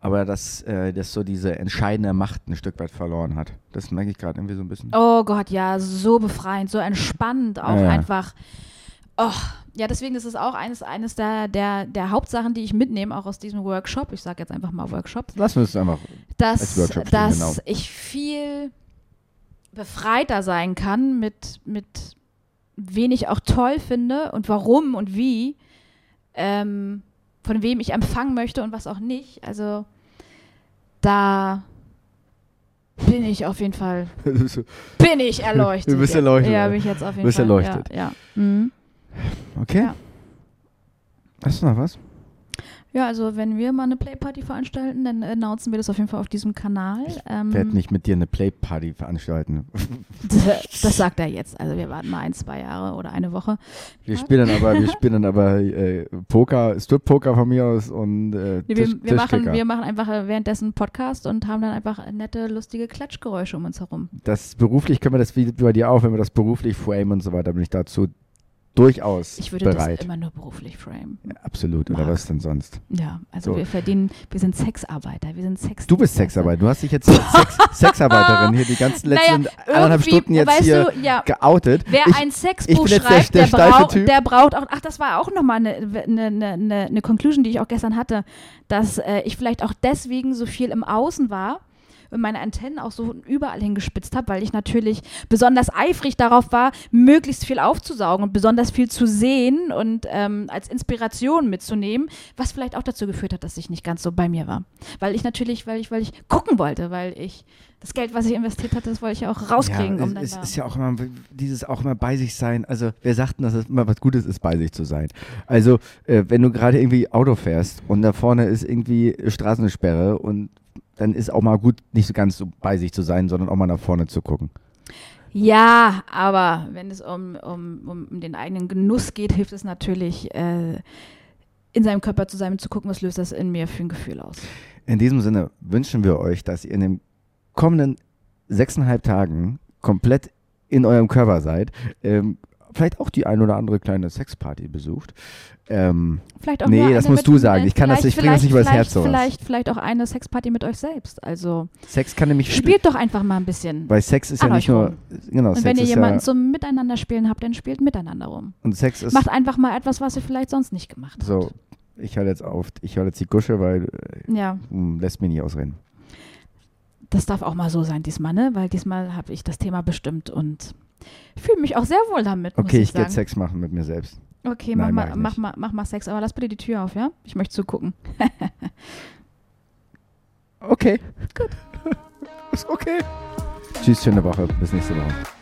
aber dass äh, das so diese entscheidende Macht ein Stück weit verloren hat. Das merke ich gerade irgendwie so ein bisschen. Oh Gott, ja, so befreiend, so entspannend auch Ja, einfach. Oh, ja, deswegen ist es auch eines, eines der, der, der Hauptsachen, die ich mitnehme, auch aus diesem Workshop. Ich sage jetzt einfach mal Workshop. Lassen wir es einfach. dass, Als Workshop stehen, dass genau. ich viel befreiter sein kann mit, mit wen ich auch toll finde und warum und wie, ähm, von wem ich empfangen möchte und was auch nicht. Also da bin ich auf jeden Fall, bin ich erleuchtet. Du bist erleuchtet, Ja, ja. bin ich jetzt auf jeden Bist Fall. erleuchtet. Ja, ja. Mhm. Okay. Ja. Hast du noch was? Ja, also wenn wir mal eine Playparty veranstalten, dann announcen wir das auf jeden Fall auf diesem Kanal. Ähm, Ich werde nicht mit dir eine Playparty veranstalten. Das sagt er jetzt. Also wir warten mal ein, zwei Jahre oder eine Woche. Wir spielen dann aber, wir spielen dann aber äh, Poker, Strip-Poker von mir aus und äh, Nee, Tisch, wir, wir, machen, wir machen einfach äh, währenddessen Podcast und haben dann einfach nette, lustige Klatschgeräusche um uns herum. das beruflich können wir das wie bei dir auch, wenn wir das beruflich frame und so weiter, bin ich dazu durchaus Ich würde bereit. das immer nur beruflich frame. Ja, absolut, oder Marc. was denn sonst? Ja, also So. wir verdienen, wir sind Sexarbeiter, wir sind Sex. Du bist Sexarbeiter, du hast dich jetzt Sex Sexarbeiterin hier die ganzen letzten Naja, anderthalb Stunden jetzt hier du, ja, geoutet. Wer ich, ein Sexbuch schreibt, der der, Typ. der braucht auch, ach, das war auch nochmal eine, eine, eine, eine, eine Conclusion, die ich auch gestern hatte, dass äh, ich vielleicht auch deswegen so viel im Außen war meine Antennen auch so überall hingespitzt habe, weil ich natürlich besonders eifrig darauf war, möglichst viel aufzusaugen und besonders viel zu sehen und ähm, als Inspiration mitzunehmen, was vielleicht auch dazu geführt hat, dass ich nicht ganz so bei mir war. Weil ich natürlich, weil ich, weil ich gucken wollte, weil ich das Geld, was ich investiert hatte, das wollte ich ja auch rauskriegen. ja, um es, ist ja auch immer dieses auch immer bei sich sein. Also wer sagt denn, dass es immer was Gutes ist, bei sich zu sein? Also äh, wenn du gerade irgendwie Auto fährst und da vorne ist irgendwie Straßensperre und dann ist auch mal gut, nicht so ganz so bei sich zu sein, sondern auch mal nach vorne zu gucken. Ja, aber wenn es um, um, um, den eigenen Genuss geht, hilft es natürlich, äh, in seinem Körper zu sein und zu gucken, was löst das in mir für ein Gefühl aus. In diesem Sinne wünschen wir euch, dass ihr in den kommenden sechseinhalb Tagen komplett in eurem Körper seid. Ähm, vielleicht auch die ein oder andere kleine Sexparty besucht. Ähm, Vielleicht auch Nee, das musst du sagen. Ich kann das- ich bring das nicht übers Herz, sowas. Vielleicht, vielleicht auch eine Sexparty mit euch selbst. Also Sex kann nämlich spielt doch einfach mal ein bisschen. Weil Sex ist ja nicht nur. Genau, Und Sex wenn ihr jemanden ja. zum Miteinander spielen habt, dann spielt miteinander rum. Und Sex ist. Macht einfach mal etwas, was ihr vielleicht sonst nicht gemacht habt. so, ich höre jetzt auf. Ich höre jetzt die Gusche, weil äh, Ja, hm, lässt mich nicht ausreden. Das darf auch mal so sein diesmal, ne? Weil diesmal habe ich das Thema bestimmt und fühle mich auch sehr wohl damit. Okay, ich, ich jetzt Sex machen mit mir selbst. Okay, Nein, mach, mal, mach, mal, mach mal Sex, aber lass bitte die Tür auf, ja? Ich möchte zugucken. Okay. Gut. ist okay. Tschüss, schöne Woche. Bis nächste Woche.